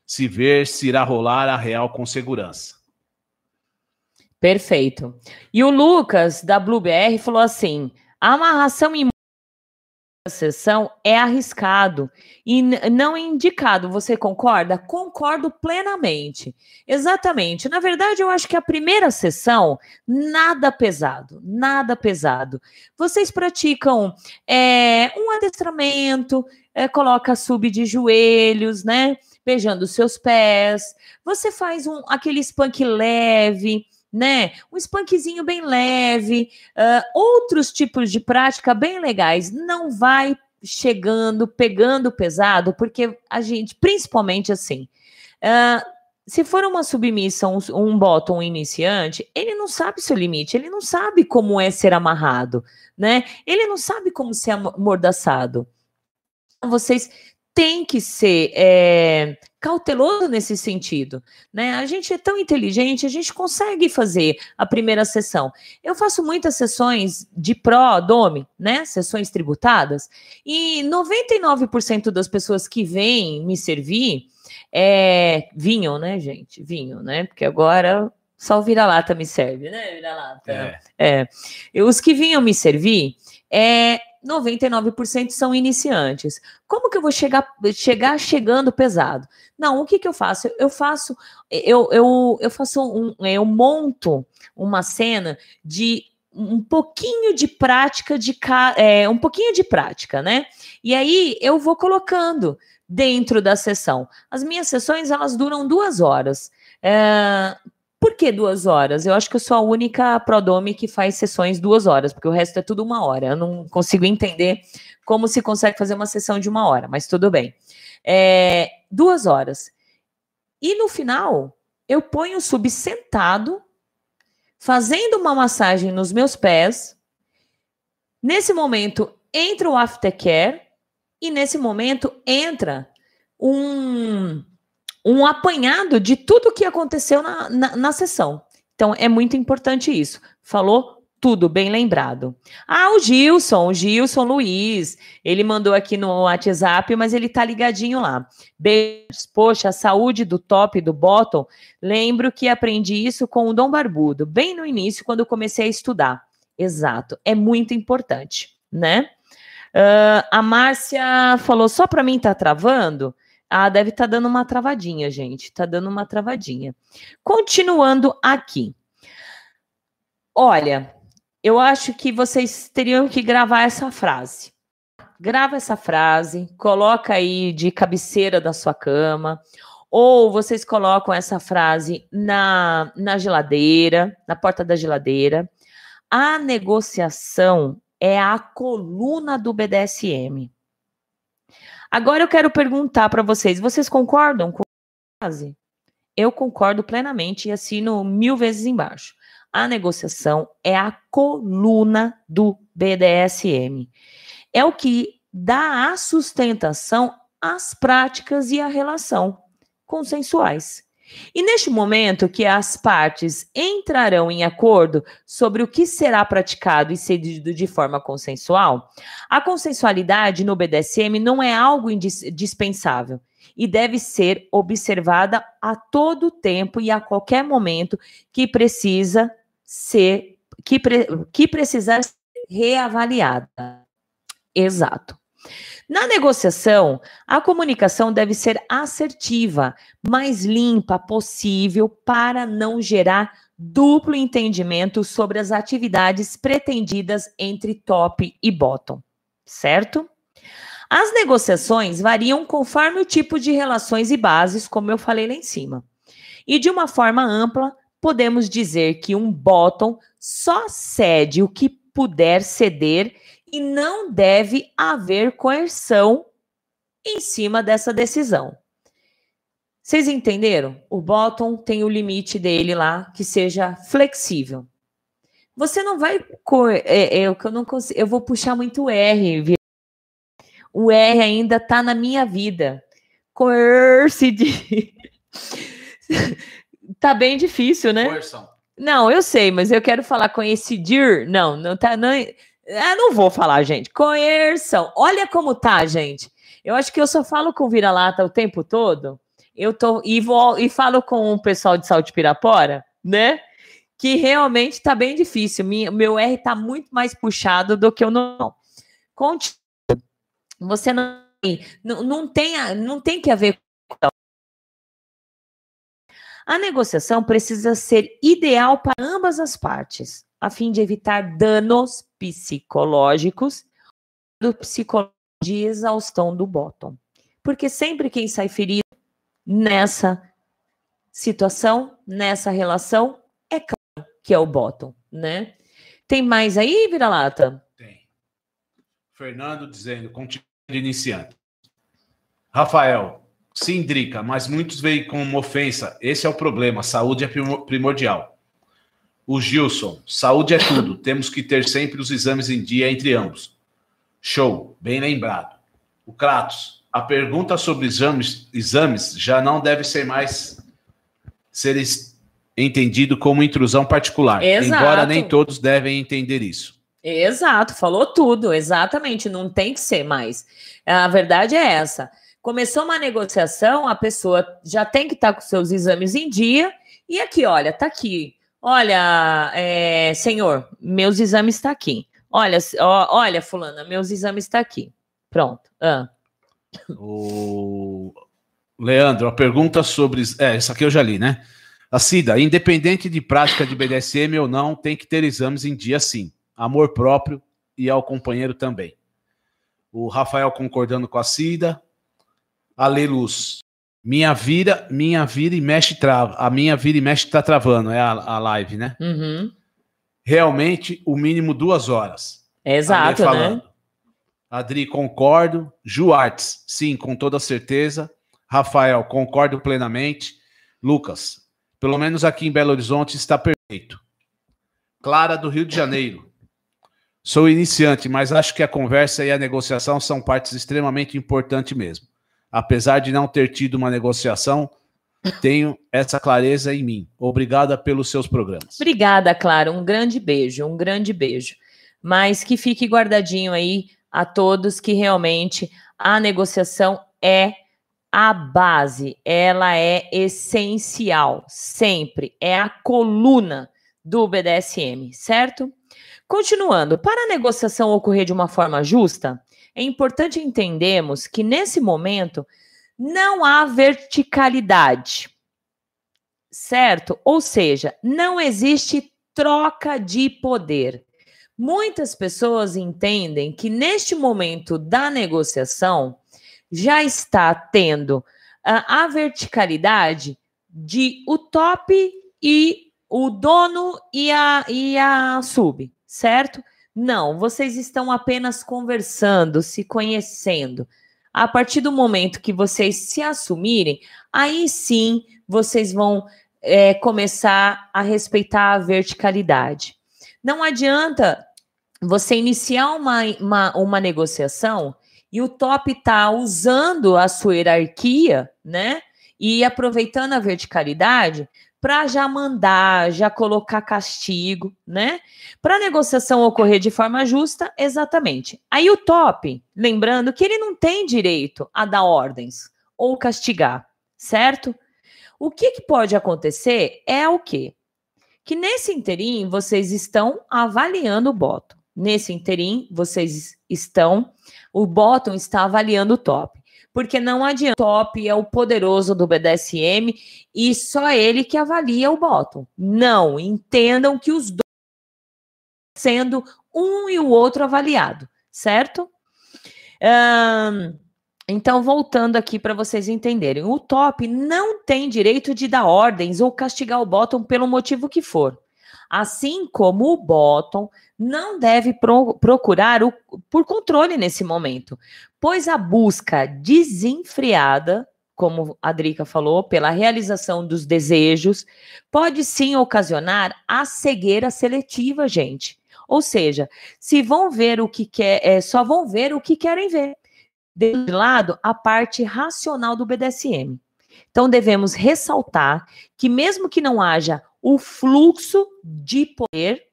Se ver, se irá rolar a real com segurança. Perfeito. E o Lucas, da BlueBR, falou assim: a amarração em sessão é arriscado e não é indicado. Você concorda? Concordo plenamente. Exatamente. Na verdade, eu acho que a primeira sessão, nada pesado, nada pesado. Vocês praticam é, um adestramento, é, coloca sub de joelhos, né? Beijando seus pés. Você faz um aquele spunk leve né? Um spankzinho bem leve, uh, outros tipos de prática bem legais. Não vai chegando, pegando pesado, porque a gente, principalmente assim, uh, se for uma submissão, um, um bottom iniciante, ele não sabe seu limite, ele não sabe como é ser amarrado, né? Ele não sabe como ser amordaçado. Vocês tem que ser é, cauteloso nesse sentido, né? A gente é tão inteligente, a gente consegue fazer a primeira sessão. Eu faço muitas sessões de pró, dome, né? Sessões tributadas, e 99% das pessoas que vêm me servir é, vinham, né, gente? Vinham, né? Porque agora só o vira-lata me serve, né? Vira-lata. É. é. Os que vinham me servir é 99% são iniciantes. Como que eu vou chegar, chegar chegando pesado? Não, o que, que eu faço? Eu faço, eu, eu, eu faço um, eu monto uma cena de um pouquinho de prática de é, um pouquinho de prática, né? E aí eu vou colocando dentro da sessão. As minhas sessões elas duram duas horas. É, por que duas horas? Eu acho que eu sou a única Prodome que faz sessões duas horas, porque o resto é tudo uma hora. Eu não consigo entender como se consegue fazer uma sessão de uma hora, mas tudo bem. É, duas horas. E no final, eu ponho o sub sentado, fazendo uma massagem nos meus pés. Nesse momento, entra o aftercare e nesse momento entra um um apanhado de tudo o que aconteceu na, na, na sessão. Então, é muito importante isso. Falou tudo bem lembrado. Ah, o Gilson, o Gilson Luiz, ele mandou aqui no WhatsApp, mas ele tá ligadinho lá. Beijos. Poxa, a saúde do top do bottom. Lembro que aprendi isso com o Dom Barbudo, bem no início, quando comecei a estudar. Exato, é muito importante, né? Uh, a Márcia falou: só para mim tá travando? Ah, deve estar tá dando uma travadinha, gente. Tá dando uma travadinha. Continuando aqui. Olha, eu acho que vocês teriam que gravar essa frase. Grava essa frase, coloca aí de cabeceira da sua cama, ou vocês colocam essa frase na, na geladeira, na porta da geladeira. A negociação é a coluna do BDSM. Agora eu quero perguntar para vocês: vocês concordam com a frase? Eu concordo plenamente e assino mil vezes embaixo. A negociação é a coluna do BDSM. É o que dá a sustentação às práticas e à relação consensuais. E neste momento que as partes entrarão em acordo sobre o que será praticado e cedido de forma consensual, a consensualidade no BDSM não é algo indispensável e deve ser observada a todo tempo e a qualquer momento que precisa ser que, pre, que precisar ser reavaliada. Exato. Na negociação, a comunicação deve ser assertiva, mais limpa possível para não gerar duplo entendimento sobre as atividades pretendidas entre top e bottom, certo? As negociações variam conforme o tipo de relações e bases, como eu falei lá em cima. E de uma forma ampla, podemos dizer que um bottom só cede o que puder ceder e não deve haver coerção em cima dessa decisão. Vocês entenderam? O bottom tem o limite dele lá que seja flexível. Você não vai. É, é, eu não consigo, eu vou puxar muito R. O R ainda tá na minha vida. Coerce de. tá bem difícil, né? Coerção. Não, eu sei, mas eu quero falar coincidir. Não, não tá. Não, ah, não vou falar, gente. Coerção. Olha como tá, gente. Eu acho que eu só falo com vira-lata o tempo todo. Eu tô e vou e falo com o pessoal de Salto Pirapora, né? Que realmente tá bem difícil. Minha, meu R tá muito mais puxado do que o não. Continua. Você não, não, não, tem, não tem que haver. A negociação precisa ser ideal para ambas as partes a fim de evitar danos psicológicos do psicológico de exaustão do bottom. Porque sempre quem sai ferido nessa situação, nessa relação, é claro que é o bottom, né? Tem mais aí, vira-lata? Tem. Fernando dizendo, continua iniciante. Rafael, sim, Drica, mas muitos veem como ofensa. Esse é o problema. Saúde é primordial. O Gilson, saúde é tudo. Temos que ter sempre os exames em dia entre ambos. Show, bem lembrado. O Kratos, a pergunta sobre exames, exames já não deve ser mais ser entendido como intrusão particular. Exato. Embora nem todos devem entender isso. Exato, falou tudo, exatamente. Não tem que ser mais. A verdade é essa. Começou uma negociação, a pessoa já tem que estar com seus exames em dia. E aqui, olha, tá aqui Olha, é, senhor, meus exames estão tá aqui. Olha, ó, olha, fulana, meus exames estão tá aqui. Pronto. Ah. O Leandro, a pergunta sobre. É, isso aqui eu já li, né? A Cida, independente de prática de BDSM ou não, tem que ter exames em dia sim. Amor próprio e ao companheiro também. O Rafael concordando com a Cida. Ale Luz, minha vira, minha vira e mexe trava. A minha vira e mexe tá travando, é a, a live, né? Uhum. Realmente, o mínimo duas horas. Exato, né? Adri, concordo. Ju Artes, sim, com toda certeza. Rafael, concordo plenamente. Lucas, pelo menos aqui em Belo Horizonte está perfeito. Clara, do Rio de Janeiro. Sou iniciante, mas acho que a conversa e a negociação são partes extremamente importantes mesmo apesar de não ter tido uma negociação, tenho essa clareza em mim. Obrigada pelos seus programas. Obrigada, Clara. Um grande beijo, um grande beijo. Mas que fique guardadinho aí a todos que realmente a negociação é a base, ela é essencial, sempre, é a coluna do BDSM, certo? Continuando, para a negociação ocorrer de uma forma justa, é importante entendermos que nesse momento não há verticalidade, certo? Ou seja, não existe troca de poder. Muitas pessoas entendem que neste momento da negociação já está tendo a, a verticalidade de o top e o dono e a, e a sub, certo? Não, vocês estão apenas conversando, se conhecendo. A partir do momento que vocês se assumirem, aí sim vocês vão é, começar a respeitar a verticalidade. Não adianta você iniciar uma, uma, uma negociação e o top está usando a sua hierarquia, né? e aproveitando a verticalidade para já mandar, já colocar castigo, né? Para a negociação ocorrer de forma justa, exatamente. Aí o top, lembrando que ele não tem direito a dar ordens ou castigar, certo? O que, que pode acontecer é o quê? Que nesse interim vocês estão avaliando o bottom. Nesse interim vocês estão, o bottom está avaliando o top porque não adianta. O top é o poderoso do BDSM e só ele que avalia o bottom. Não, entendam que os dois sendo um e o outro avaliado, certo? Um, então, voltando aqui para vocês entenderem, o top não tem direito de dar ordens ou castigar o bottom pelo motivo que for. Assim como o bottom não deve pro, procurar o, por controle nesse momento, pois a busca desenfreada, como a Drica falou, pela realização dos desejos, pode sim ocasionar a cegueira seletiva, gente. Ou seja, se vão ver o que quer, é, só vão ver o que querem ver. De lado, a parte racional do BDSM. Então, devemos ressaltar que, mesmo que não haja o fluxo de poder,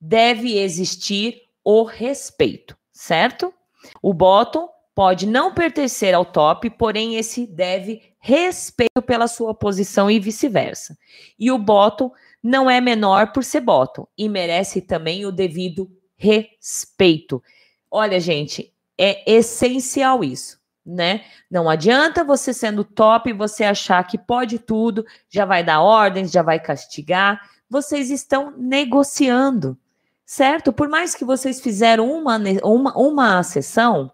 deve existir o respeito, certo? O bottom pode não pertencer ao top, porém esse deve respeito pela sua posição e vice-versa. E o bottom não é menor por ser bottom e merece também o devido respeito. Olha, gente, é essencial isso, né? Não adianta você sendo top você achar que pode tudo, já vai dar ordens, já vai castigar. Vocês estão negociando certo? Por mais que vocês fizeram uma, uma, uma sessão,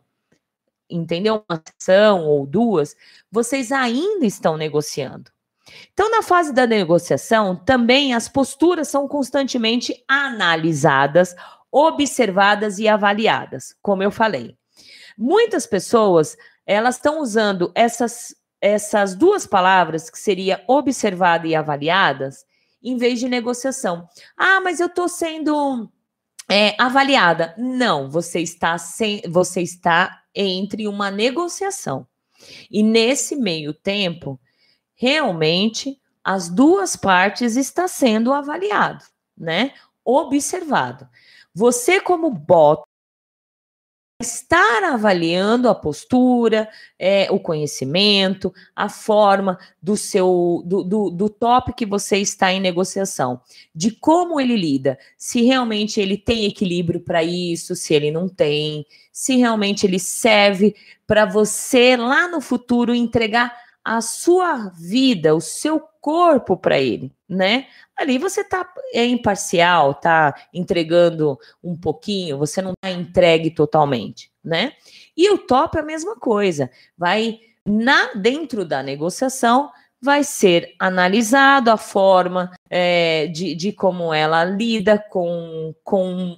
entendeu? Uma sessão ou duas, vocês ainda estão negociando. Então, na fase da negociação, também as posturas são constantemente analisadas, observadas e avaliadas, como eu falei. Muitas pessoas, elas estão usando essas, essas duas palavras, que seria observada e avaliadas, em vez de negociação. Ah, mas eu estou sendo é, avaliada. Não, você está sem, você está entre uma negociação. E nesse meio tempo, realmente as duas partes está sendo avaliado, né? Observado. Você como bot estar avaliando a postura, é, o conhecimento, a forma do seu do, do, do top que você está em negociação, de como ele lida, se realmente ele tem equilíbrio para isso, se ele não tem, se realmente ele serve para você lá no futuro entregar a sua vida, o seu corpo para ele, né? Ali você tá é imparcial, tá entregando um pouquinho, você não tá entregue totalmente, né? E o top é a mesma coisa, vai na dentro da negociação vai ser analisado a forma é, de, de como ela lida com, com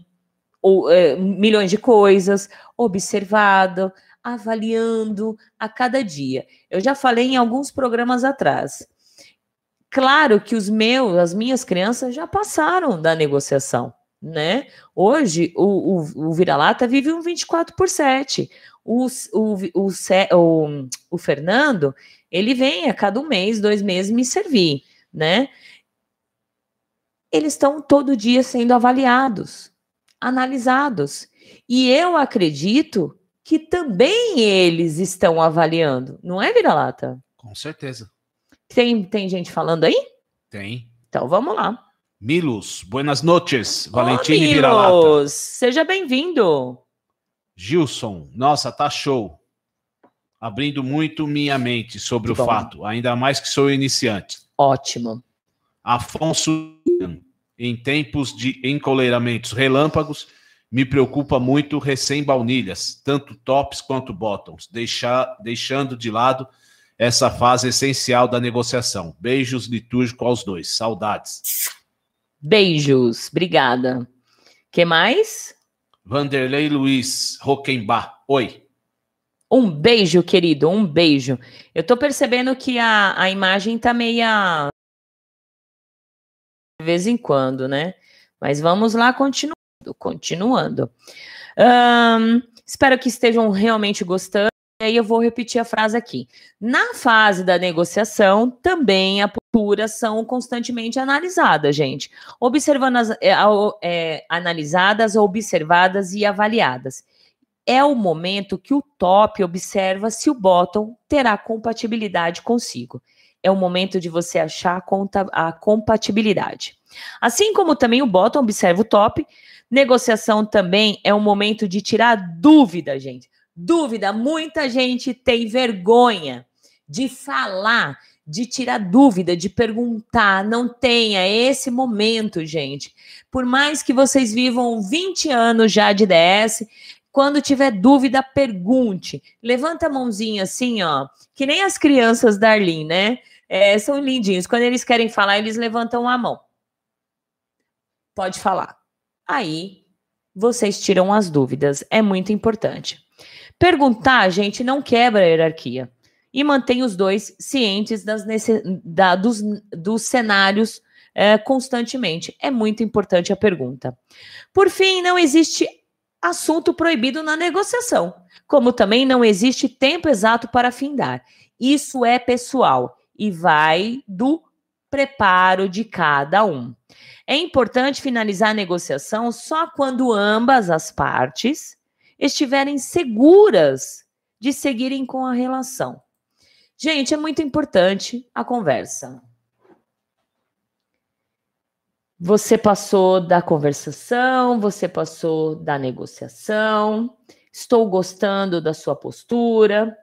ou, é, milhões de coisas, observado, avaliando a cada dia. Eu já falei em alguns programas atrás. Claro que os meus, as minhas crianças já passaram da negociação, né? Hoje o, o, o vira-lata vive um 24 por 7. O, o, o, o, o Fernando, ele vem a cada um mês, dois meses me servir, né? Eles estão todo dia sendo avaliados, analisados. E eu acredito que também eles estão avaliando, não é, Vira-Lata? Com certeza. Tem, tem gente falando aí? Tem. Então vamos lá. Milos, buenas noches. Valentine Vira-Lata. Seja bem-vindo. Gilson, nossa, tá show. Abrindo muito minha mente sobre que o bom. fato, ainda mais que sou iniciante. Ótimo. Afonso, em tempos de encoleiramentos relâmpagos, me preocupa muito recém-baunilhas, tanto tops quanto bottoms, deixar, deixando de lado essa fase essencial da negociação. Beijos litúrgicos aos dois. Saudades. Beijos. Obrigada. que mais? Vanderlei Luiz Roquembar. Oi. Um beijo, querido. Um beijo. Eu tô percebendo que a, a imagem tá meia... De vez em quando, né? Mas vamos lá continuar continuando. Um, espero que estejam realmente gostando. Aí eu vou repetir a frase aqui. Na fase da negociação, também as posturas são constantemente analisadas, gente. Observando as, é, é, analisadas, observadas e avaliadas. É o momento que o top observa se o bottom terá compatibilidade consigo. É o momento de você achar a, a compatibilidade. Assim como também o bottom observa o top, negociação também é um momento de tirar dúvida, gente Dúvida, muita gente tem vergonha de falar, de tirar dúvida, de perguntar. Não tenha esse momento, gente. Por mais que vocês vivam 20 anos já de DS, quando tiver dúvida, pergunte. Levanta a mãozinha assim, ó, que nem as crianças da Arlene, né? É, são lindinhos. Quando eles querem falar, eles levantam a mão. Pode falar. Aí vocês tiram as dúvidas. É muito importante. Perguntar, gente, não quebra a hierarquia e mantém os dois cientes das da, dos, dos cenários é, constantemente. É muito importante a pergunta. Por fim, não existe assunto proibido na negociação, como também não existe tempo exato para findar. Isso é pessoal e vai do preparo de cada um. É importante finalizar a negociação só quando ambas as partes estiverem seguras de seguirem com a relação. Gente, é muito importante a conversa. Você passou da conversação, você passou da negociação. Estou gostando da sua postura.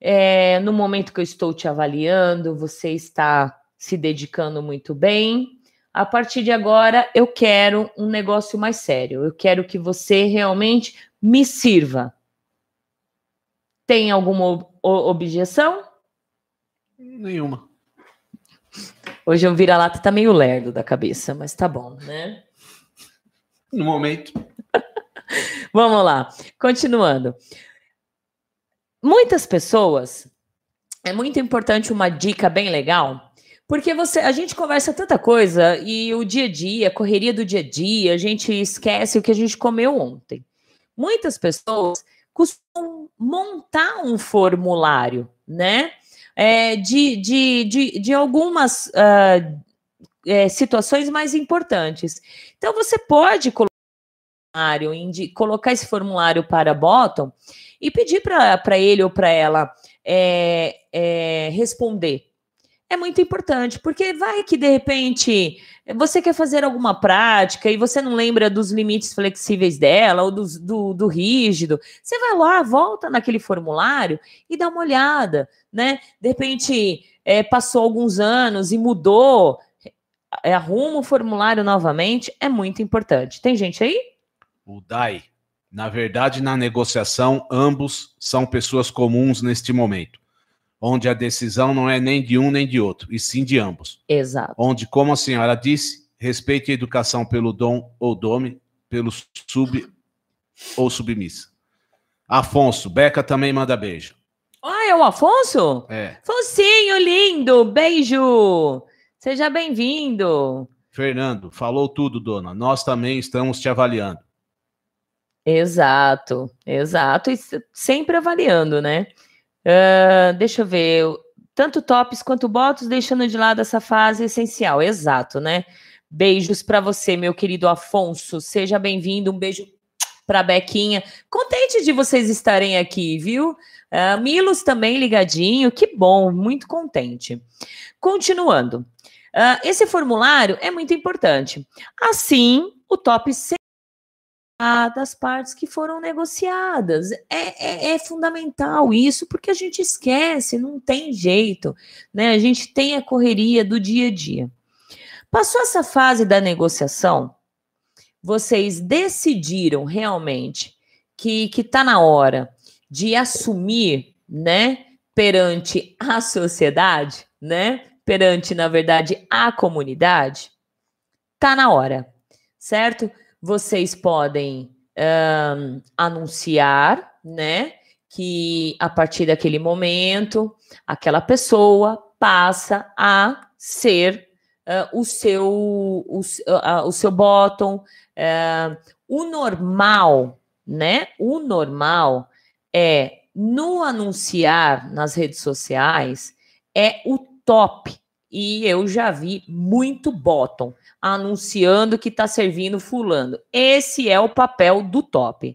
É, no momento que eu estou te avaliando, você está se dedicando muito bem. A partir de agora, eu quero um negócio mais sério. Eu quero que você realmente me sirva. Tem alguma objeção? Nenhuma. Hoje o vira-lata tá meio lerdo da cabeça, mas tá bom, né? No momento. Vamos lá, continuando. Muitas pessoas, é muito importante uma dica bem legal, porque você, a gente conversa tanta coisa e o dia a dia, a correria do dia a dia, a gente esquece o que a gente comeu ontem muitas pessoas costumam montar um formulário, né? É, de, de, de, de algumas uh, é, situações mais importantes. Então, você pode colocar, colocar esse formulário para bottom e pedir para ele ou para ela é, é, responder é muito importante, porque vai que de repente você quer fazer alguma prática e você não lembra dos limites flexíveis dela ou do, do, do rígido. Você vai lá, volta naquele formulário e dá uma olhada, né? De repente é, passou alguns anos e mudou, é, arruma o formulário novamente, é muito importante. Tem gente aí? O DAI. Na verdade, na negociação, ambos são pessoas comuns neste momento onde a decisão não é nem de um nem de outro, e sim de ambos. Exato. Onde, como a senhora disse, respeite a educação pelo dom ou dome, pelo sub ou submissa. Afonso, Beca também manda beijo. Ah, é o Afonso? É. Foncinho lindo, beijo. Seja bem-vindo. Fernando, falou tudo, dona. Nós também estamos te avaliando. Exato, exato. E sempre avaliando, né? Uh, deixa eu ver. Tanto tops quanto botos, deixando de lado essa fase essencial. Exato, né? Beijos para você, meu querido Afonso. Seja bem-vindo. Um beijo para Bequinha. Contente de vocês estarem aqui, viu? Uh, Milos também ligadinho. Que bom, muito contente. Continuando. Uh, esse formulário é muito importante. Assim, o top das partes que foram negociadas. É, é, é, fundamental isso, porque a gente esquece, não tem jeito, né? A gente tem a correria do dia a dia. Passou essa fase da negociação, vocês decidiram realmente que está na hora de assumir, né, perante a sociedade, né, perante, na verdade, a comunidade, tá na hora, certo? Vocês podem um, anunciar, né, que a partir daquele momento, aquela pessoa passa a ser uh, o seu o, uh, o seu bottom. Uh, o normal, né? O normal é no anunciar nas redes sociais é o top. E eu já vi muito bottom anunciando que está servindo fulano. Esse é o papel do top.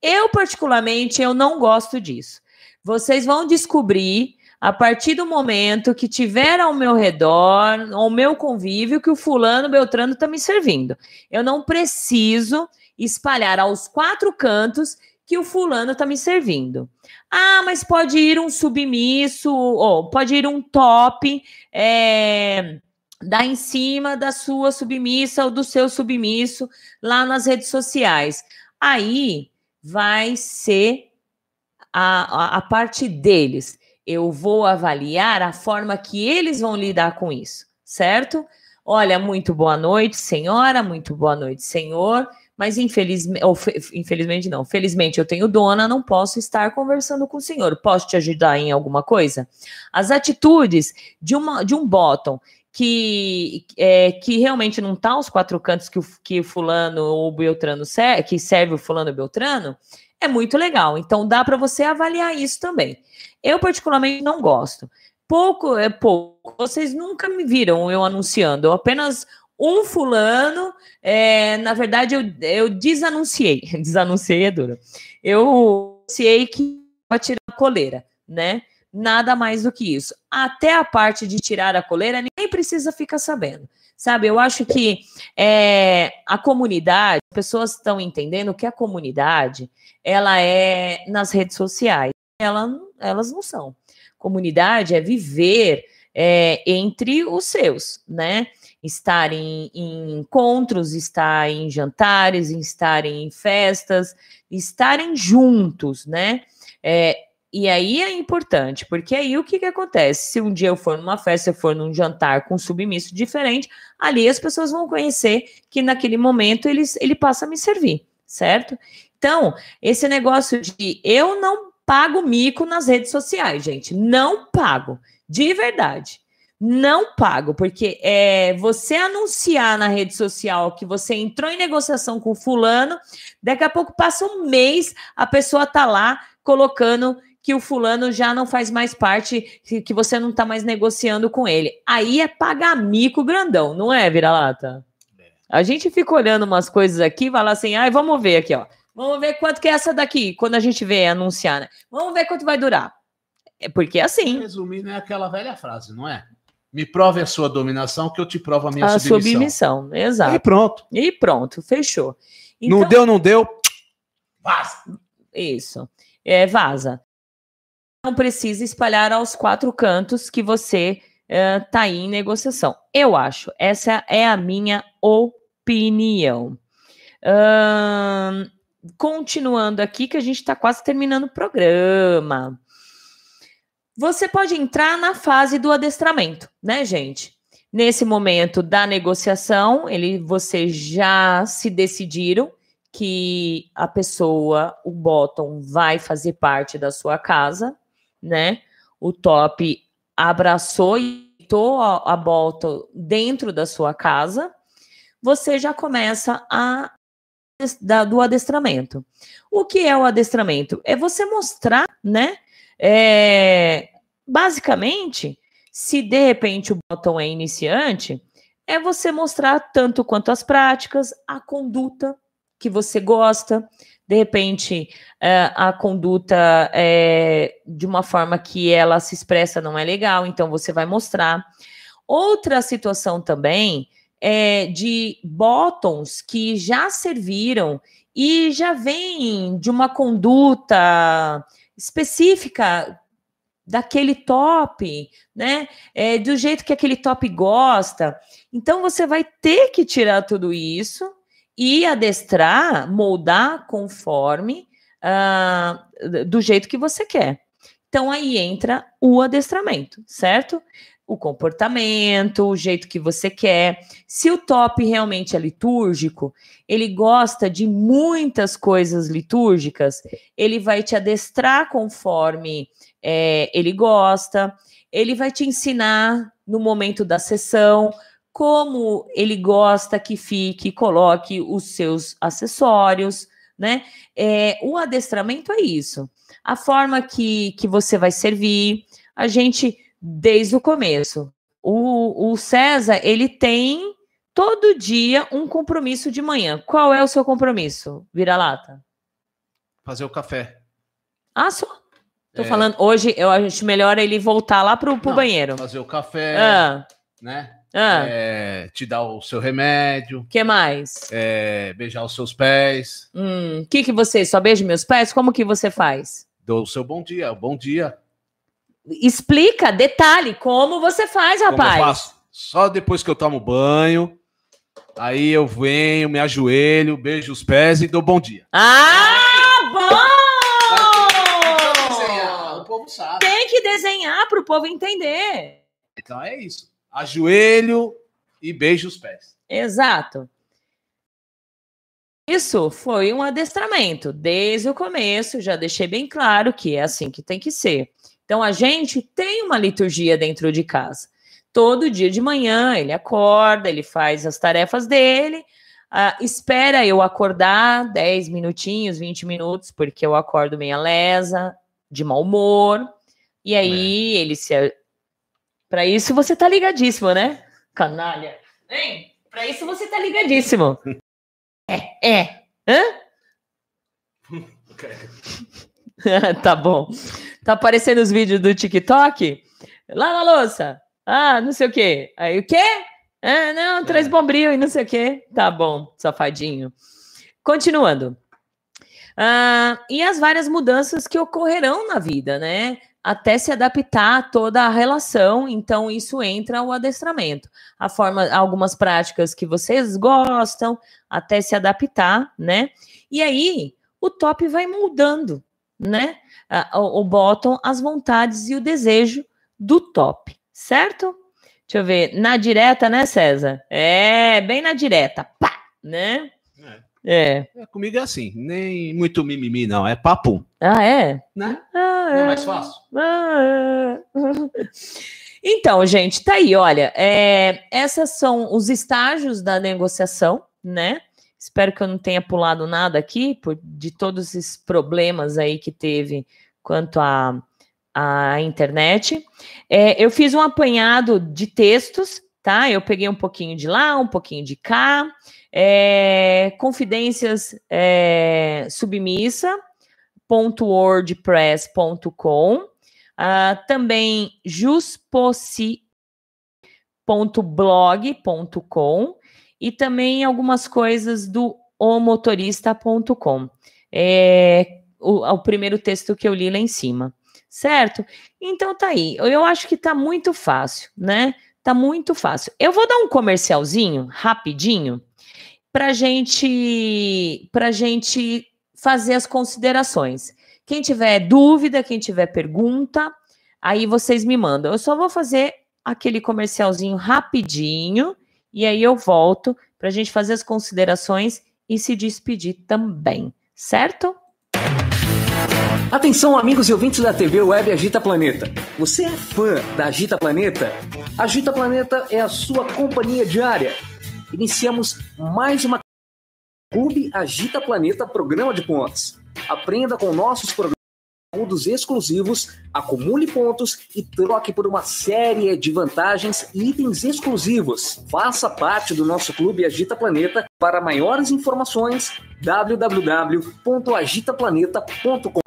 Eu particularmente eu não gosto disso. Vocês vão descobrir a partir do momento que tiver ao meu redor, ao meu convívio, que o fulano Beltrano está me servindo. Eu não preciso espalhar aos quatro cantos que o fulano está me servindo. Ah, mas pode ir um submisso, ou pode ir um top, é, dar em cima da sua submissa ou do seu submisso lá nas redes sociais. Aí vai ser a, a, a parte deles. Eu vou avaliar a forma que eles vão lidar com isso, certo? Olha, muito boa noite, senhora, muito boa noite, senhor mas infelizmente, infelizmente não, felizmente eu tenho dona, não posso estar conversando com o senhor. Posso te ajudar em alguma coisa? As atitudes de, uma, de um bottom que, é, que realmente não está aos quatro cantos que o que fulano ou Beltrano serve, que serve o fulano Beltrano, é muito legal. Então dá para você avaliar isso também. Eu particularmente não gosto. Pouco é pouco. Vocês nunca me viram eu anunciando. Eu apenas um fulano, é, na verdade, eu, eu desanunciei, desanunciei é duro. Eu anunciei que ia tirar a coleira, né? Nada mais do que isso. Até a parte de tirar a coleira, ninguém precisa ficar sabendo. Sabe, eu acho que é, a comunidade, as pessoas estão entendendo que a comunidade, ela é nas redes sociais. Ela, elas não são. Comunidade é viver é, entre os seus, né? estar em, em encontros, estar em jantares, estar em festas, estarem juntos, né? É, e aí é importante, porque aí o que, que acontece? Se um dia eu for numa festa, eu for num jantar com um submisso diferente, ali as pessoas vão conhecer que naquele momento eles, ele passa a me servir, certo? Então, esse negócio de eu não pago mico nas redes sociais, gente, não pago, de verdade. Não pago, porque é você anunciar na rede social que você entrou em negociação com fulano, daqui a pouco passa um mês, a pessoa tá lá colocando que o fulano já não faz mais parte, que você não tá mais negociando com ele. Aí é pagar mico grandão, não é, vira-lata? A gente fica olhando umas coisas aqui, vai lá assim, ai, vamos ver aqui, ó. Vamos ver quanto que é essa daqui, quando a gente vê anunciar, né? Vamos ver quanto vai durar. É porque é assim. Resumindo, é aquela velha frase, não é? Me prove a sua dominação, que eu te provo a minha a submissão. A submissão, exato. E pronto. E pronto, fechou. Então, não deu, não deu, vaza. Isso, é, vaza. Não precisa espalhar aos quatro cantos que você está uh, em negociação. Eu acho, essa é a minha opinião. Uh, continuando aqui, que a gente está quase terminando o programa. Você pode entrar na fase do adestramento, né, gente? Nesse momento da negociação, ele, você já se decidiram que a pessoa, o bottom, vai fazer parte da sua casa, né? O top abraçou e botou a, a bottom dentro da sua casa. Você já começa a da, do adestramento. O que é o adestramento? É você mostrar, né? É, basicamente, se de repente o botão é iniciante, é você mostrar tanto quanto as práticas, a conduta que você gosta, de repente é, a conduta é, de uma forma que ela se expressa não é legal, então você vai mostrar. Outra situação também é de bottoms que já serviram e já vêm de uma conduta específica daquele top, né? É, do jeito que aquele top gosta. Então você vai ter que tirar tudo isso e adestrar, moldar conforme uh, do jeito que você quer. Então aí entra o adestramento, certo? o comportamento, o jeito que você quer. Se o top realmente é litúrgico, ele gosta de muitas coisas litúrgicas, ele vai te adestrar conforme é, ele gosta, ele vai te ensinar no momento da sessão como ele gosta que fique, coloque os seus acessórios, né? É, o adestramento é isso. A forma que, que você vai servir, a gente, desde o começo. O, o César, ele tem todo dia um compromisso de manhã. Qual é o seu compromisso, vira-lata? Fazer o café. Ah, só. Tô é... falando, hoje eu acho melhor ele voltar lá pro, pro Não, banheiro. Fazer o café, ah. né? Ah. É, te dar o seu remédio. que mais? É, beijar os seus pés. O hum, que que você, só beija meus pés? Como que você faz? Dou o seu bom dia, bom dia. Explica, detalhe, como você faz, rapaz. Como eu faço? Só depois que eu tomo banho, aí eu venho, me ajoelho, beijo os pés e dou bom dia. Ah, bom! sabe. Tem que desenhar para o povo entender. Então é isso. Ajoelho e beijo os pés. Exato. Isso foi um adestramento. Desde o começo, já deixei bem claro que é assim que tem que ser. Então, a gente tem uma liturgia dentro de casa. Todo dia de manhã, ele acorda, ele faz as tarefas dele, uh, espera eu acordar 10 minutinhos, 20 minutos, porque eu acordo meia lesa, de mau humor. E aí é. ele se. Para isso você tá ligadíssimo, né? Canalha. Hein? Para isso você tá ligadíssimo. é, é. Hã? tá bom. Tá aparecendo os vídeos do TikTok? Lá na louça. Ah, não sei o quê. Aí o quê? Ah, não, traz é. bombril e não sei o quê. Tá bom, safadinho. Continuando. Ah, e as várias mudanças que ocorrerão na vida, né? Até se adaptar a toda a relação, então isso entra o adestramento. A forma, algumas práticas que vocês gostam, até se adaptar, né? E aí o top vai mudando, né? O, o bottom, as vontades e o desejo do top, certo? Deixa eu ver, na direta, né, César? É, bem na direta, pá, né? É. é. Comigo é assim, nem muito mimimi, não. É papo. Ah, é? Né? Ah, é. É mais fácil. Ah. Então, gente, tá aí, olha. É, essas são os estágios da negociação, né? Espero que eu não tenha pulado nada aqui, por, de todos esses problemas aí que teve quanto à a, a, internet. É, eu fiz um apanhado de textos, tá? Eu peguei um pouquinho de lá, um pouquinho de cá é, confidências é, submissa.wordpress.com, uh, também juspossi.blog.com e também algumas coisas do omotorista.com. É o, o primeiro texto que eu li lá em cima, certo? Então tá aí. Eu acho que tá muito fácil, né? Tá muito fácil. Eu vou dar um comercialzinho rapidinho para gente, a gente fazer as considerações. Quem tiver dúvida, quem tiver pergunta, aí vocês me mandam. Eu só vou fazer aquele comercialzinho rapidinho e aí eu volto para a gente fazer as considerações e se despedir também, certo? Atenção, amigos e ouvintes da TV Web Agita Planeta. Você é fã da Agita Planeta? Agita Planeta é a sua companhia diária iniciamos mais uma Clube Agita Planeta Programa de Pontos. Aprenda com nossos programas exclusivos, acumule pontos e troque por uma série de vantagens e itens exclusivos. Faça parte do nosso Clube Agita Planeta. Para maiores informações, www.agitaplaneta.com.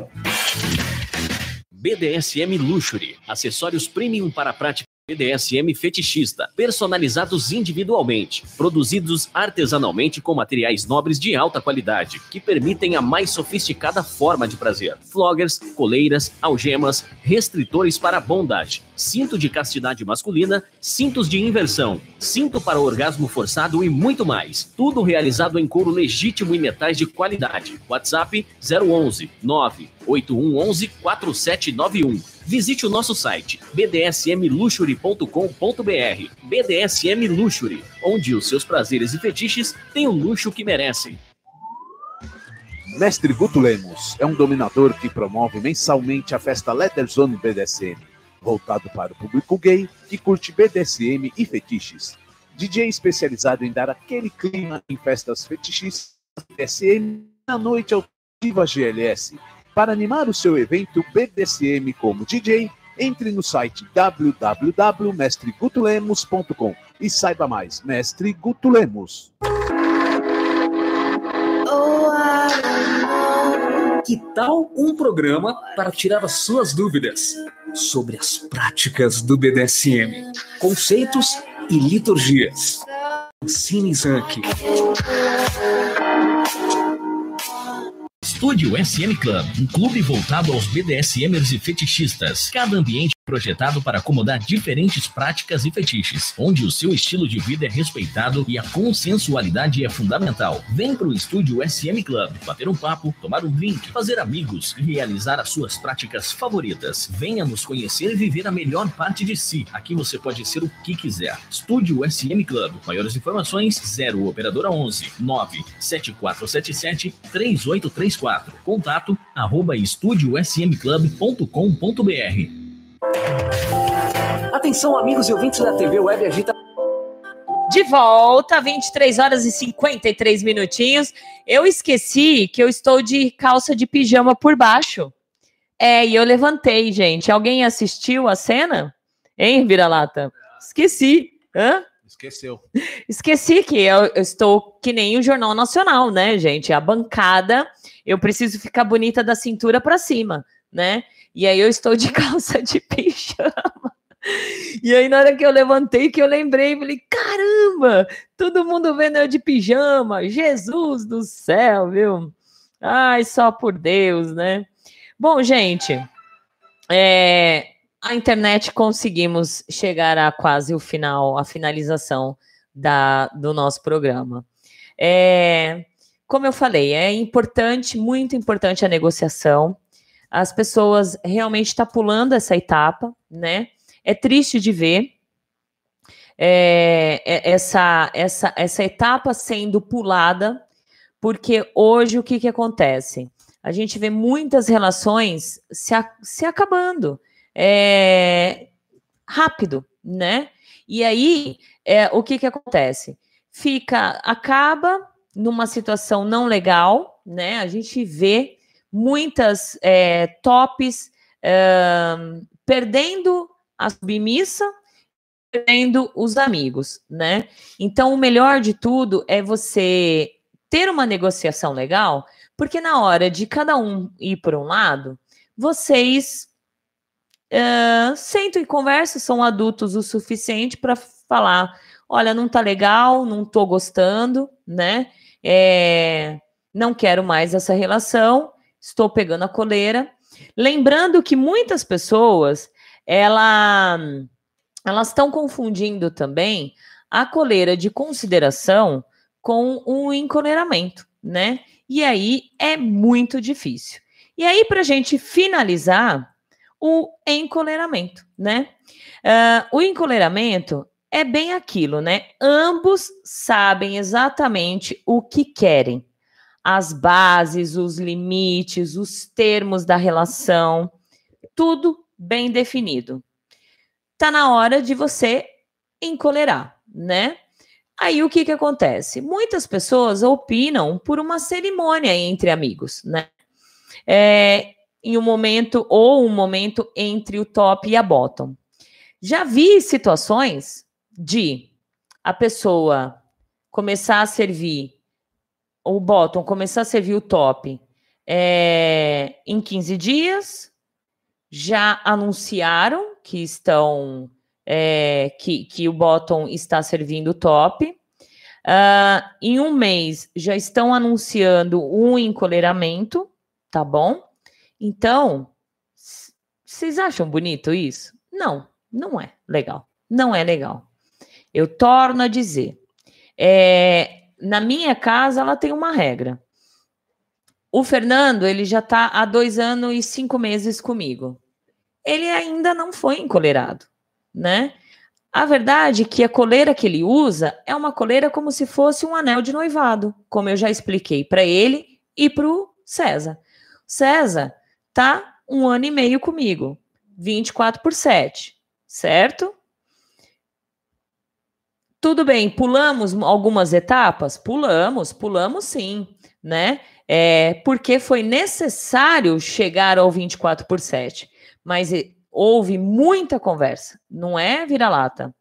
BDSM Luxury, acessórios premium para a prática BDSM fetichista, personalizados individualmente, produzidos artesanalmente com materiais nobres de alta qualidade, que permitem a mais sofisticada forma de prazer. Floggers, coleiras, algemas, restritores para bondage, cinto de castidade masculina, cintos de inversão, cinto para orgasmo forçado e muito mais. Tudo realizado em couro legítimo e metais de qualidade. WhatsApp 011 98111 4791. Visite o nosso site bdsmluxury.com.br. BDSM Luxury, onde os seus prazeres e fetiches têm o luxo que merecem. Mestre Guto Lemos é um dominador que promove mensalmente a festa Letter Zone BDSM voltado para o público gay que curte BDSM e fetiches. DJ especializado em dar aquele clima em festas fetichistas BDSM na noite Altiva GLS. Para animar o seu evento BDSM como DJ, entre no site www.mestregutulemos.com e saiba mais. Mestre Guto Lemos. Que tal um programa para tirar as suas dúvidas sobre as práticas do BDSM, conceitos e liturgias? Cine Zank. Estúdio SM Club, um clube voltado aos BDSMers e fetichistas. Cada ambiente projetado para acomodar diferentes práticas e fetiches, onde o seu estilo de vida é respeitado e a consensualidade é fundamental. Vem para o Estúdio SM Club, bater um papo, tomar um drink, fazer amigos e realizar as suas práticas favoritas. Venha nos conhecer e viver a melhor parte de si. Aqui você pode ser o que quiser. Estúdio SM Club. Maiores informações 0 operadora 11 97477 3834. Contato arroba estudiosmclub.com.br. Atenção, amigos e ouvintes da TV Web Agita. De volta, 23 horas e 53 minutinhos. Eu esqueci que eu estou de calça de pijama por baixo. É, e eu levantei, gente. Alguém assistiu a cena? Hein, vira-lata? Esqueci. Hã? Esqueceu. Esqueci que eu, eu estou que nem o Jornal Nacional, né, gente? A bancada, eu preciso ficar bonita da cintura para cima, né? E aí eu estou de calça de pijama. E aí, na hora que eu levantei, que eu lembrei, falei: caramba, todo mundo vendo eu de pijama, Jesus do céu, viu? Ai, só por Deus, né? Bom, gente, é, a internet conseguimos chegar a quase o final, a finalização da, do nosso programa. É, como eu falei, é importante, muito importante a negociação. As pessoas realmente estão tá pulando essa etapa, né? É triste de ver é, é, essa, essa, essa etapa sendo pulada, porque hoje o que, que acontece? A gente vê muitas relações se, a, se acabando é, rápido, né? E aí, é, o que, que acontece? Fica, acaba numa situação não legal, né? A gente vê muitas é, tops é, perdendo a submissa, perdendo os amigos, né? Então, o melhor de tudo é você ter uma negociação legal, porque na hora de cada um ir por um lado, vocês uh, sentam e conversam, são adultos o suficiente para falar: olha, não tá legal, não tô gostando, né? É, não quero mais essa relação, estou pegando a coleira. Lembrando que muitas pessoas ela, elas estão confundindo também a coleira de consideração com o encoleiramento, né? E aí é muito difícil. E aí, para a gente finalizar, o encoleiramento, né? Uh, o encoleiramento é bem aquilo, né? Ambos sabem exatamente o que querem, as bases, os limites, os termos da relação, tudo bem definido. Tá na hora de você encolerar, né? Aí o que que acontece? Muitas pessoas opinam por uma cerimônia entre amigos, né? É, em um momento ou um momento entre o top e a bottom. Já vi situações de a pessoa começar a servir o bottom, começar a servir o top é, em 15 dias, já anunciaram que estão é, que, que o bottom está servindo o top. Uh, em um mês já estão anunciando um encoleiramento, tá bom? Então, vocês acham bonito isso? Não, não é legal. Não é legal. Eu torno a dizer. É, na minha casa, ela tem uma regra. O Fernando, ele já está há dois anos e cinco meses comigo. Ele ainda não foi encolerado, né? A verdade é que a coleira que ele usa é uma coleira como se fosse um anel de noivado, como eu já expliquei para ele e para o César. César tá um ano e meio comigo, 24 por 7, certo? Tudo bem, pulamos algumas etapas? Pulamos, pulamos sim, né? é, porque foi necessário chegar ao 24 por 7. Mas houve muita conversa, não é vira-lata.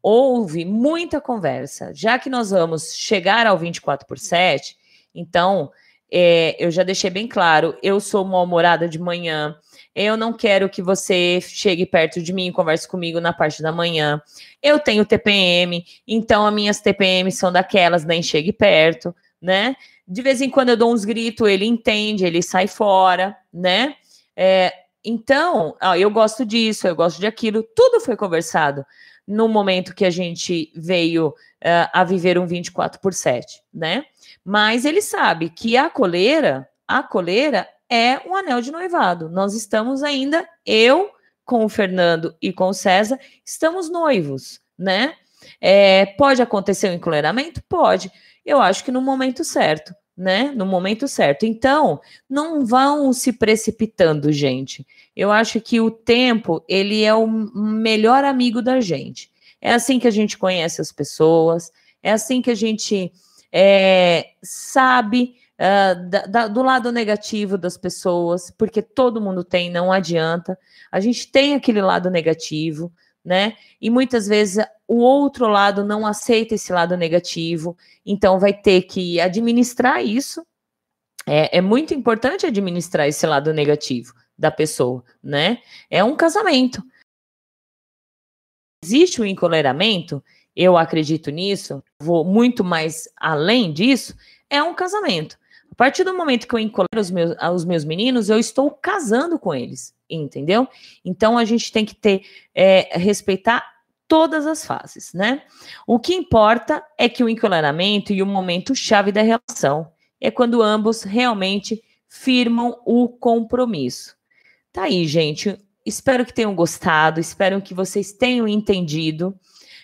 Houve muita conversa. Já que nós vamos chegar ao 24 por 7, então é, eu já deixei bem claro: eu sou mal-humorada de manhã. Eu não quero que você chegue perto de mim e converse comigo na parte da manhã. Eu tenho TPM, então as minhas TPM são daquelas, nem chegue perto, né? De vez em quando eu dou uns gritos, ele entende, ele sai fora, né? É, então, ó, eu gosto disso, eu gosto de aquilo, tudo foi conversado no momento que a gente veio uh, a viver um 24 por 7, né? Mas ele sabe que a coleira, a coleira é um anel de noivado. Nós estamos ainda, eu com o Fernando e com o César, estamos noivos, né? É, pode acontecer um encoleramento? Pode. Eu acho que no momento certo né? No momento certo. Então, não vão se precipitando, gente. Eu acho que o tempo, ele é o melhor amigo da gente. É assim que a gente conhece as pessoas, é assim que a gente é, sabe uh, da, da, do lado negativo das pessoas, porque todo mundo tem, não adianta. A gente tem aquele lado negativo, né? E muitas vezes o outro lado não aceita esse lado negativo, então vai ter que administrar isso. É, é muito importante administrar esse lado negativo da pessoa, né? É um casamento. Existe o encoleramento, eu acredito nisso, vou muito mais além disso, é um casamento. Partir do momento que eu encolero os meus, os meus meninos, eu estou casando com eles, entendeu? Então a gente tem que ter, é, respeitar todas as fases, né? O que importa é que o encoleramento e o momento chave da relação é quando ambos realmente firmam o compromisso. Tá aí, gente. Espero que tenham gostado, espero que vocês tenham entendido.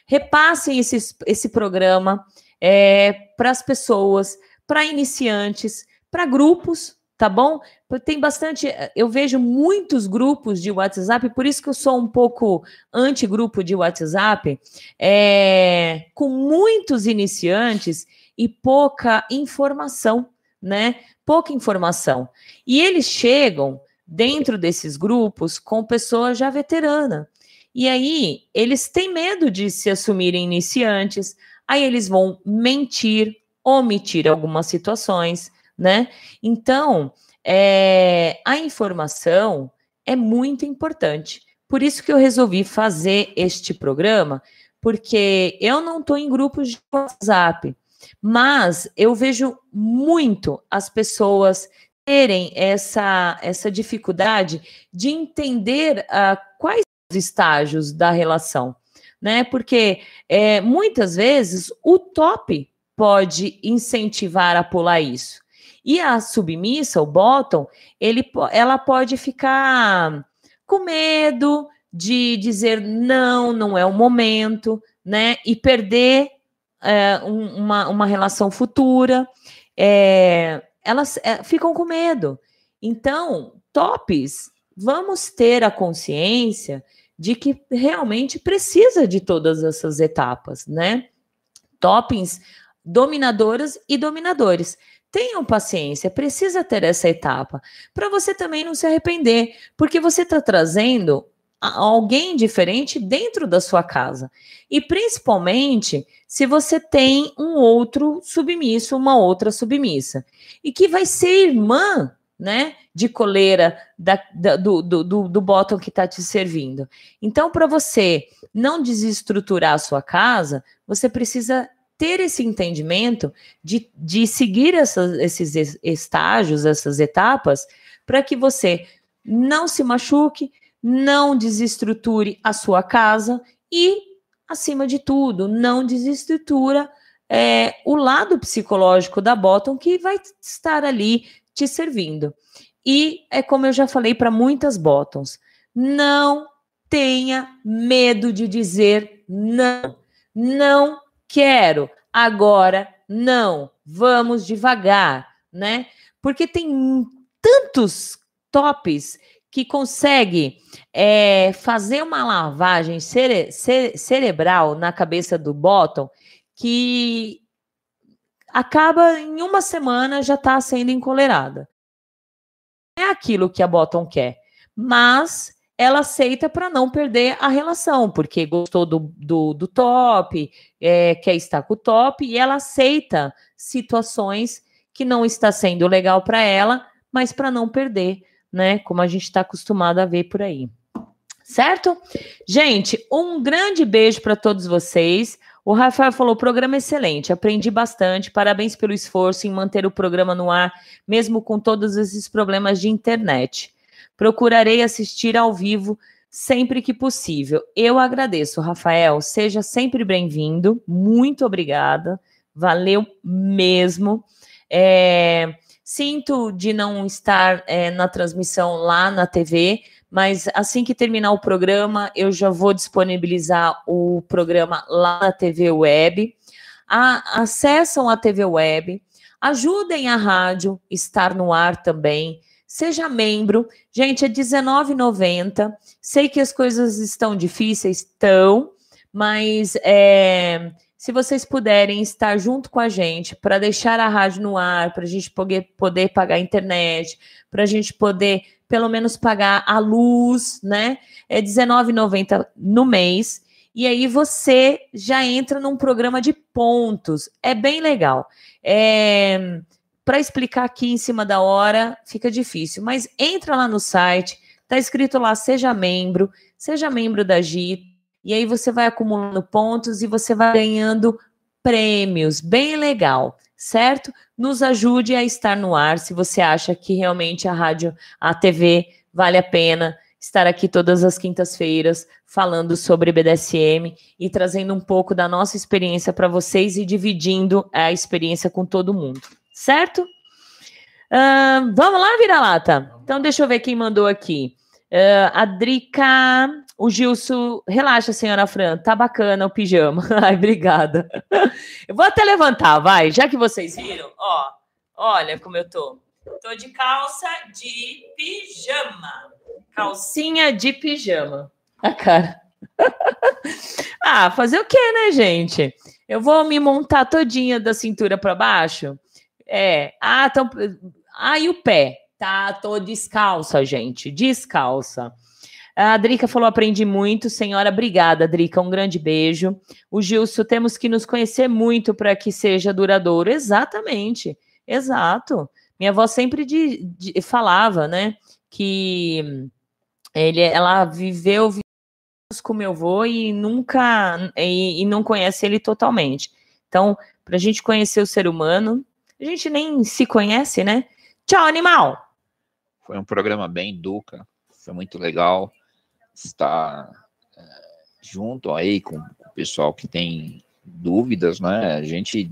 Repassem esse, esse programa é, para as pessoas, para iniciantes, para grupos, tá bom? Tem bastante, eu vejo muitos grupos de WhatsApp, por isso que eu sou um pouco anti-grupo de WhatsApp, é, com muitos iniciantes e pouca informação, né? Pouca informação. E eles chegam dentro desses grupos com pessoas já veteranas. E aí, eles têm medo de se assumirem iniciantes, aí eles vão mentir, omitir algumas situações, né? Então, é, a informação é muito importante. Por isso que eu resolvi fazer este programa, porque eu não estou em grupos de WhatsApp, mas eu vejo muito as pessoas terem essa, essa dificuldade de entender uh, quais os estágios da relação, né? Porque é, muitas vezes o top pode incentivar a pular isso. E a submissa, o bottom, ele, ela pode ficar com medo de dizer não, não é o momento, né? E perder é, um, uma, uma relação futura. É, elas é, ficam com medo. Então, tops, vamos ter a consciência de que realmente precisa de todas essas etapas, né? Toppings dominadoras e dominadores. Tenham paciência, precisa ter essa etapa, para você também não se arrepender, porque você está trazendo alguém diferente dentro da sua casa. E principalmente se você tem um outro submisso, uma outra submissa, e que vai ser irmã, né, de coleira da, da, do, do, do, do bottom que está te servindo. Então, para você não desestruturar a sua casa, você precisa ter esse entendimento de, de seguir essas, esses estágios, essas etapas, para que você não se machuque, não desestruture a sua casa e, acima de tudo, não desestrutura é, o lado psicológico da Bottom que vai estar ali te servindo. E é como eu já falei para muitas Bottoms, não tenha medo de dizer não. Não quero, agora não, vamos devagar, né? Porque tem tantos tops que consegue é, fazer uma lavagem cere cere cerebral na cabeça do bottom que acaba em uma semana já está sendo encolerada. É aquilo que a Bottom quer, mas ela aceita para não perder a relação, porque gostou do, do, do top, é, quer estar com o top, e ela aceita situações que não está sendo legal para ela, mas para não perder, né? Como a gente está acostumado a ver por aí. Certo? Gente, um grande beijo para todos vocês. O Rafael falou: programa excelente, aprendi bastante. Parabéns pelo esforço em manter o programa no ar, mesmo com todos esses problemas de internet. Procurarei assistir ao vivo sempre que possível. Eu agradeço, Rafael. Seja sempre bem-vindo. Muito obrigada. Valeu mesmo. É, sinto de não estar é, na transmissão lá na TV, mas assim que terminar o programa, eu já vou disponibilizar o programa lá na TV Web. A, acessam a TV Web, ajudem a rádio estar no ar também. Seja membro. Gente, é R$19,90. Sei que as coisas estão difíceis, estão, mas é, se vocês puderem estar junto com a gente para deixar a rádio no ar, para a gente poder, poder pagar a internet, para a gente poder pelo menos pagar a luz, né? É R$19,90 no mês. E aí você já entra num programa de pontos. É bem legal. É, para explicar aqui em cima da hora fica difícil, mas entra lá no site, tá escrito lá seja membro, seja membro da GIT, e aí você vai acumulando pontos e você vai ganhando prêmios, bem legal, certo? Nos ajude a estar no ar se você acha que realmente a rádio, a TV vale a pena estar aqui todas as quintas-feiras falando sobre BDSM e trazendo um pouco da nossa experiência para vocês e dividindo a experiência com todo mundo certo? Uh, vamos lá, vira-lata? Então, deixa eu ver quem mandou aqui. Uh, a Drica, o Gilson, relaxa, senhora Fran, tá bacana o pijama. Ai, obrigada. Eu vou até levantar, vai, já que vocês viram, ó, olha como eu tô. Tô de calça de pijama. Calcinha de pijama. A cara. ah, fazer o quê, né, gente? Eu vou me montar todinha da cintura para baixo é. Ah, então. Ah, e o pé? Tá, tô descalça, gente. Descalça. A Drica falou: aprendi muito. Senhora, obrigada, Drica. Um grande beijo. O Gilson, temos que nos conhecer muito para que seja duradouro. Exatamente. Exato. Minha avó sempre de, de, falava, né? Que ele, ela viveu com meu avô e nunca e, e não conhece ele totalmente. Então, para a gente conhecer o ser humano, a gente nem se conhece, né? Tchau, animal! Foi um programa bem duca, foi muito legal estar é, junto aí com o pessoal que tem dúvidas, né? A gente,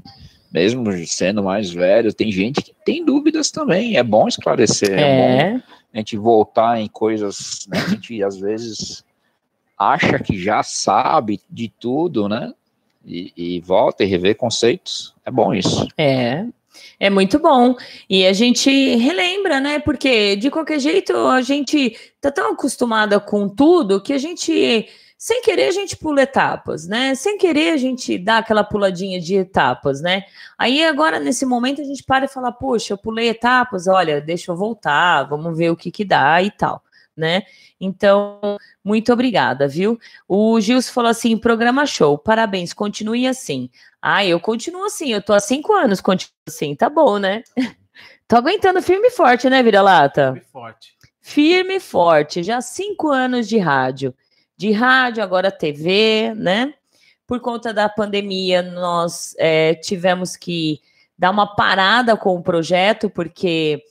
mesmo sendo mais velho, tem gente que tem dúvidas também. É bom esclarecer, é, é bom a gente voltar em coisas, né? A gente às vezes acha que já sabe de tudo, né? E, e volta e rever conceitos. É bom isso. É, é muito bom. E a gente relembra, né? Porque de qualquer jeito a gente tá tão acostumada com tudo que a gente, sem querer, a gente pula etapas, né? Sem querer, a gente dá aquela puladinha de etapas, né? Aí agora, nesse momento, a gente para e fala: Poxa, eu pulei etapas, olha, deixa eu voltar, vamos ver o que que dá e tal, né? Então, muito obrigada, viu? O Gilson falou assim: programa show, parabéns, continue assim. Ah, eu continuo assim, eu tô há cinco anos, continuo assim, tá bom, né? tô aguentando firme e forte, né, Vira-Lata? Firme e forte. Firme e forte, já cinco anos de rádio. De rádio, agora TV, né? Por conta da pandemia, nós é, tivemos que dar uma parada com o projeto, porque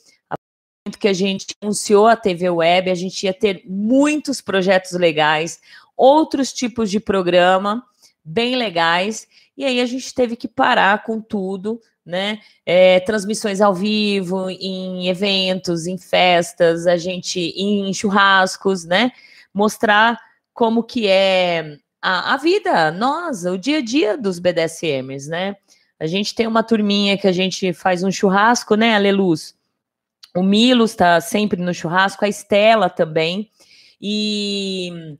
que a gente anunciou a TV Web, a gente ia ter muitos projetos legais, outros tipos de programa bem legais, e aí a gente teve que parar com tudo, né? É, transmissões ao vivo, em eventos, em festas, a gente em churrascos, né? Mostrar como que é a, a vida, nós, o dia a dia dos BDSMs, né? A gente tem uma turminha que a gente faz um churrasco, né, Aleluz? O Milo está sempre no churrasco, a Estela também. E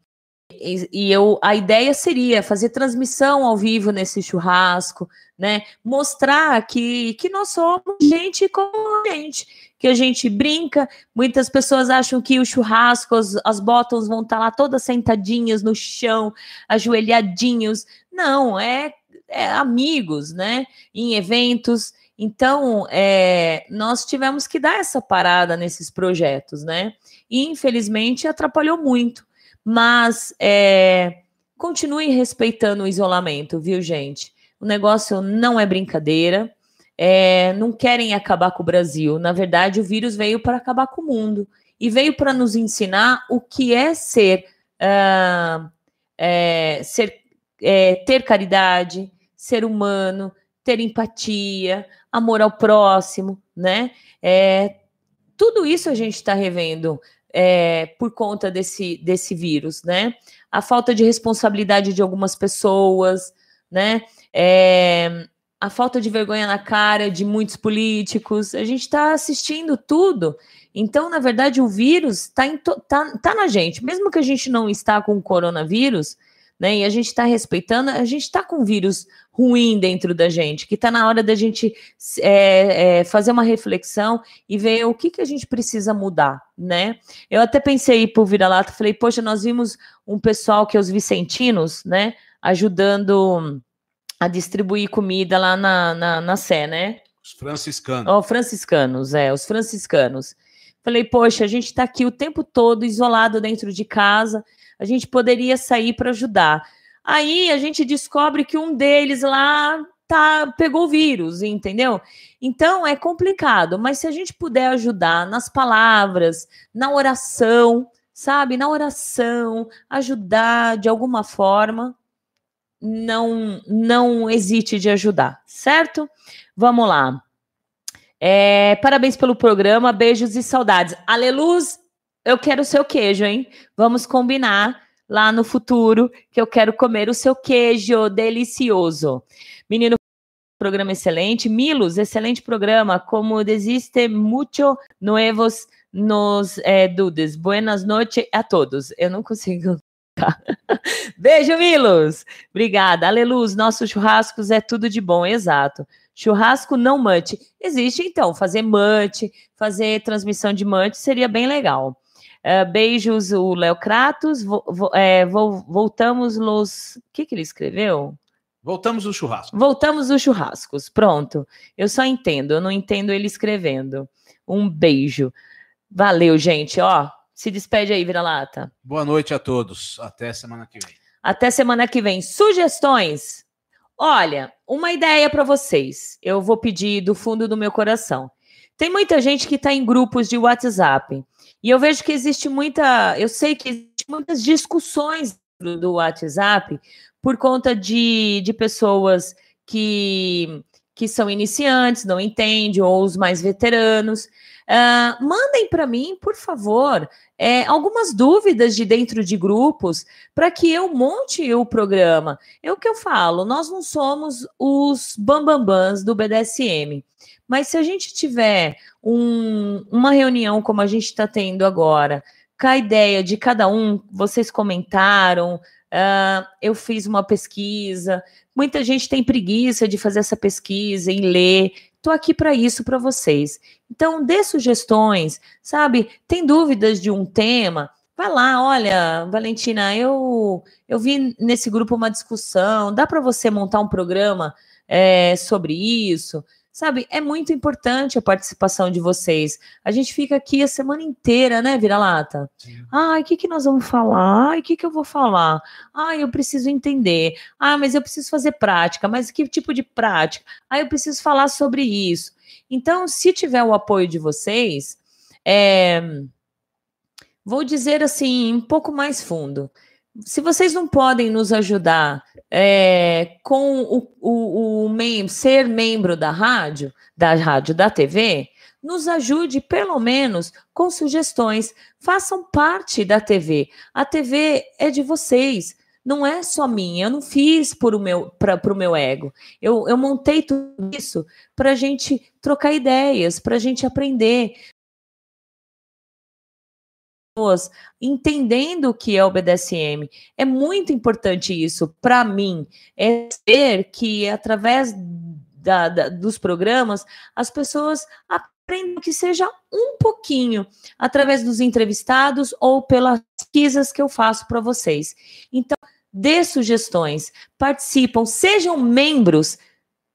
e, e eu, a ideia seria fazer transmissão ao vivo nesse churrasco, né? Mostrar que, que nós somos gente como gente, que a gente brinca. Muitas pessoas acham que o churrasco, as, as bottoms vão estar tá lá todas sentadinhas no chão, ajoelhadinhos. Não, é, é amigos, né? Em eventos. Então, é, nós tivemos que dar essa parada nesses projetos, né? E infelizmente atrapalhou muito. Mas é, continue respeitando o isolamento, viu, gente? O negócio não é brincadeira. É, não querem acabar com o Brasil. Na verdade, o vírus veio para acabar com o mundo e veio para nos ensinar o que é ser, uh, é, ser é, ter caridade, ser humano, ter empatia, amor ao próximo, né? Tudo isso a gente está revendo é, por conta desse, desse vírus, né? A falta de responsabilidade de algumas pessoas, né? É, a falta de vergonha na cara de muitos políticos. A gente está assistindo tudo. Então, na verdade, o vírus está tá, tá na gente. Mesmo que a gente não está com o coronavírus, né? E a gente está respeitando, a gente está com um vírus ruim dentro da gente, que está na hora da gente é, é, fazer uma reflexão e ver o que, que a gente precisa mudar, né? Eu até pensei por vira-lata, falei, poxa, nós vimos um pessoal que é os vicentinos, né? Ajudando a distribuir comida lá na, na, na Sé, né? Os franciscanos. Oh, franciscanos, é, os franciscanos. Falei, poxa, a gente está aqui o tempo todo isolado dentro de casa, a gente poderia sair para ajudar. Aí a gente descobre que um deles lá tá pegou o vírus, entendeu? Então é complicado, mas se a gente puder ajudar nas palavras, na oração, sabe? Na oração, ajudar de alguma forma, não não hesite de ajudar, certo? Vamos lá. É, parabéns pelo programa, beijos e saudades. Aleluz eu quero o seu queijo, hein? Vamos combinar lá no futuro que eu quero comer o seu queijo delicioso. Menino, programa excelente. Milos, excelente programa. Como desiste mucho nuevos nos é, dudes. Buenas noches a todos. Eu não consigo. Beijo, Milos. Obrigada. Aleluz, nossos churrascos é tudo de bom, exato. Churrasco não mante. Existe, então, fazer mante, fazer transmissão de mante seria bem legal. Uh, beijos, o Léo Kratos. Vo, vo, é, vo, voltamos nos. O que, que ele escreveu? Voltamos os churrascos. Voltamos os churrascos. Pronto. Eu só entendo, eu não entendo ele escrevendo. Um beijo. Valeu, gente. Ó, se despede aí, vira-lata. Boa noite a todos. Até semana que vem. Até semana que vem. Sugestões? Olha, uma ideia para vocês. Eu vou pedir do fundo do meu coração. Tem muita gente que está em grupos de WhatsApp. E eu vejo que existe muita, eu sei que existe muitas discussões do, do WhatsApp por conta de, de pessoas que, que são iniciantes, não entendem, ou os mais veteranos. Uh, mandem para mim, por favor, é, algumas dúvidas de dentro de grupos para que eu monte o programa. É o que eu falo, nós não somos os bambambãs do BDSM. Mas se a gente tiver um, uma reunião como a gente está tendo agora, com a ideia de cada um, vocês comentaram, uh, eu fiz uma pesquisa, muita gente tem preguiça de fazer essa pesquisa, em ler. Estou aqui para isso para vocês. Então, dê sugestões, sabe? Tem dúvidas de um tema? Vai lá, olha, Valentina, eu, eu vi nesse grupo uma discussão, dá para você montar um programa é, sobre isso? Sabe, é muito importante a participação de vocês. A gente fica aqui a semana inteira, né, Vira-Lata? Ai, o que, que nós vamos falar? Ai, o que, que eu vou falar? Ai, eu preciso entender. Ah, mas eu preciso fazer prática. Mas que tipo de prática? Ah, eu preciso falar sobre isso. Então, se tiver o apoio de vocês, é, vou dizer assim, um pouco mais fundo se vocês não podem nos ajudar é, com o, o, o mem ser membro da rádio, da rádio, da TV, nos ajude pelo menos com sugestões. Façam parte da TV. A TV é de vocês. Não é só minha, eu não fiz para o meu, meu ego. Eu, eu montei tudo isso para a gente trocar ideias, para a gente aprender, pessoas entendendo o que é o BDSM. É muito importante isso para mim, é ver que através da, da, dos programas as pessoas aprendam que seja um pouquinho através dos entrevistados ou pelas pesquisas que eu faço para vocês. Então, dê sugestões, participam, sejam membros.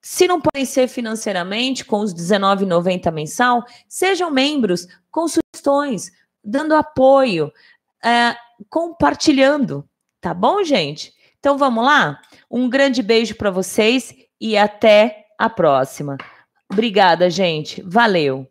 Se não podem ser financeiramente, com os R$19,90 mensal, sejam membros com sugestões, dando apoio, é, compartilhando. Tá bom, gente? Então vamos lá? Um grande beijo para vocês e até a próxima. Obrigada, gente. Valeu.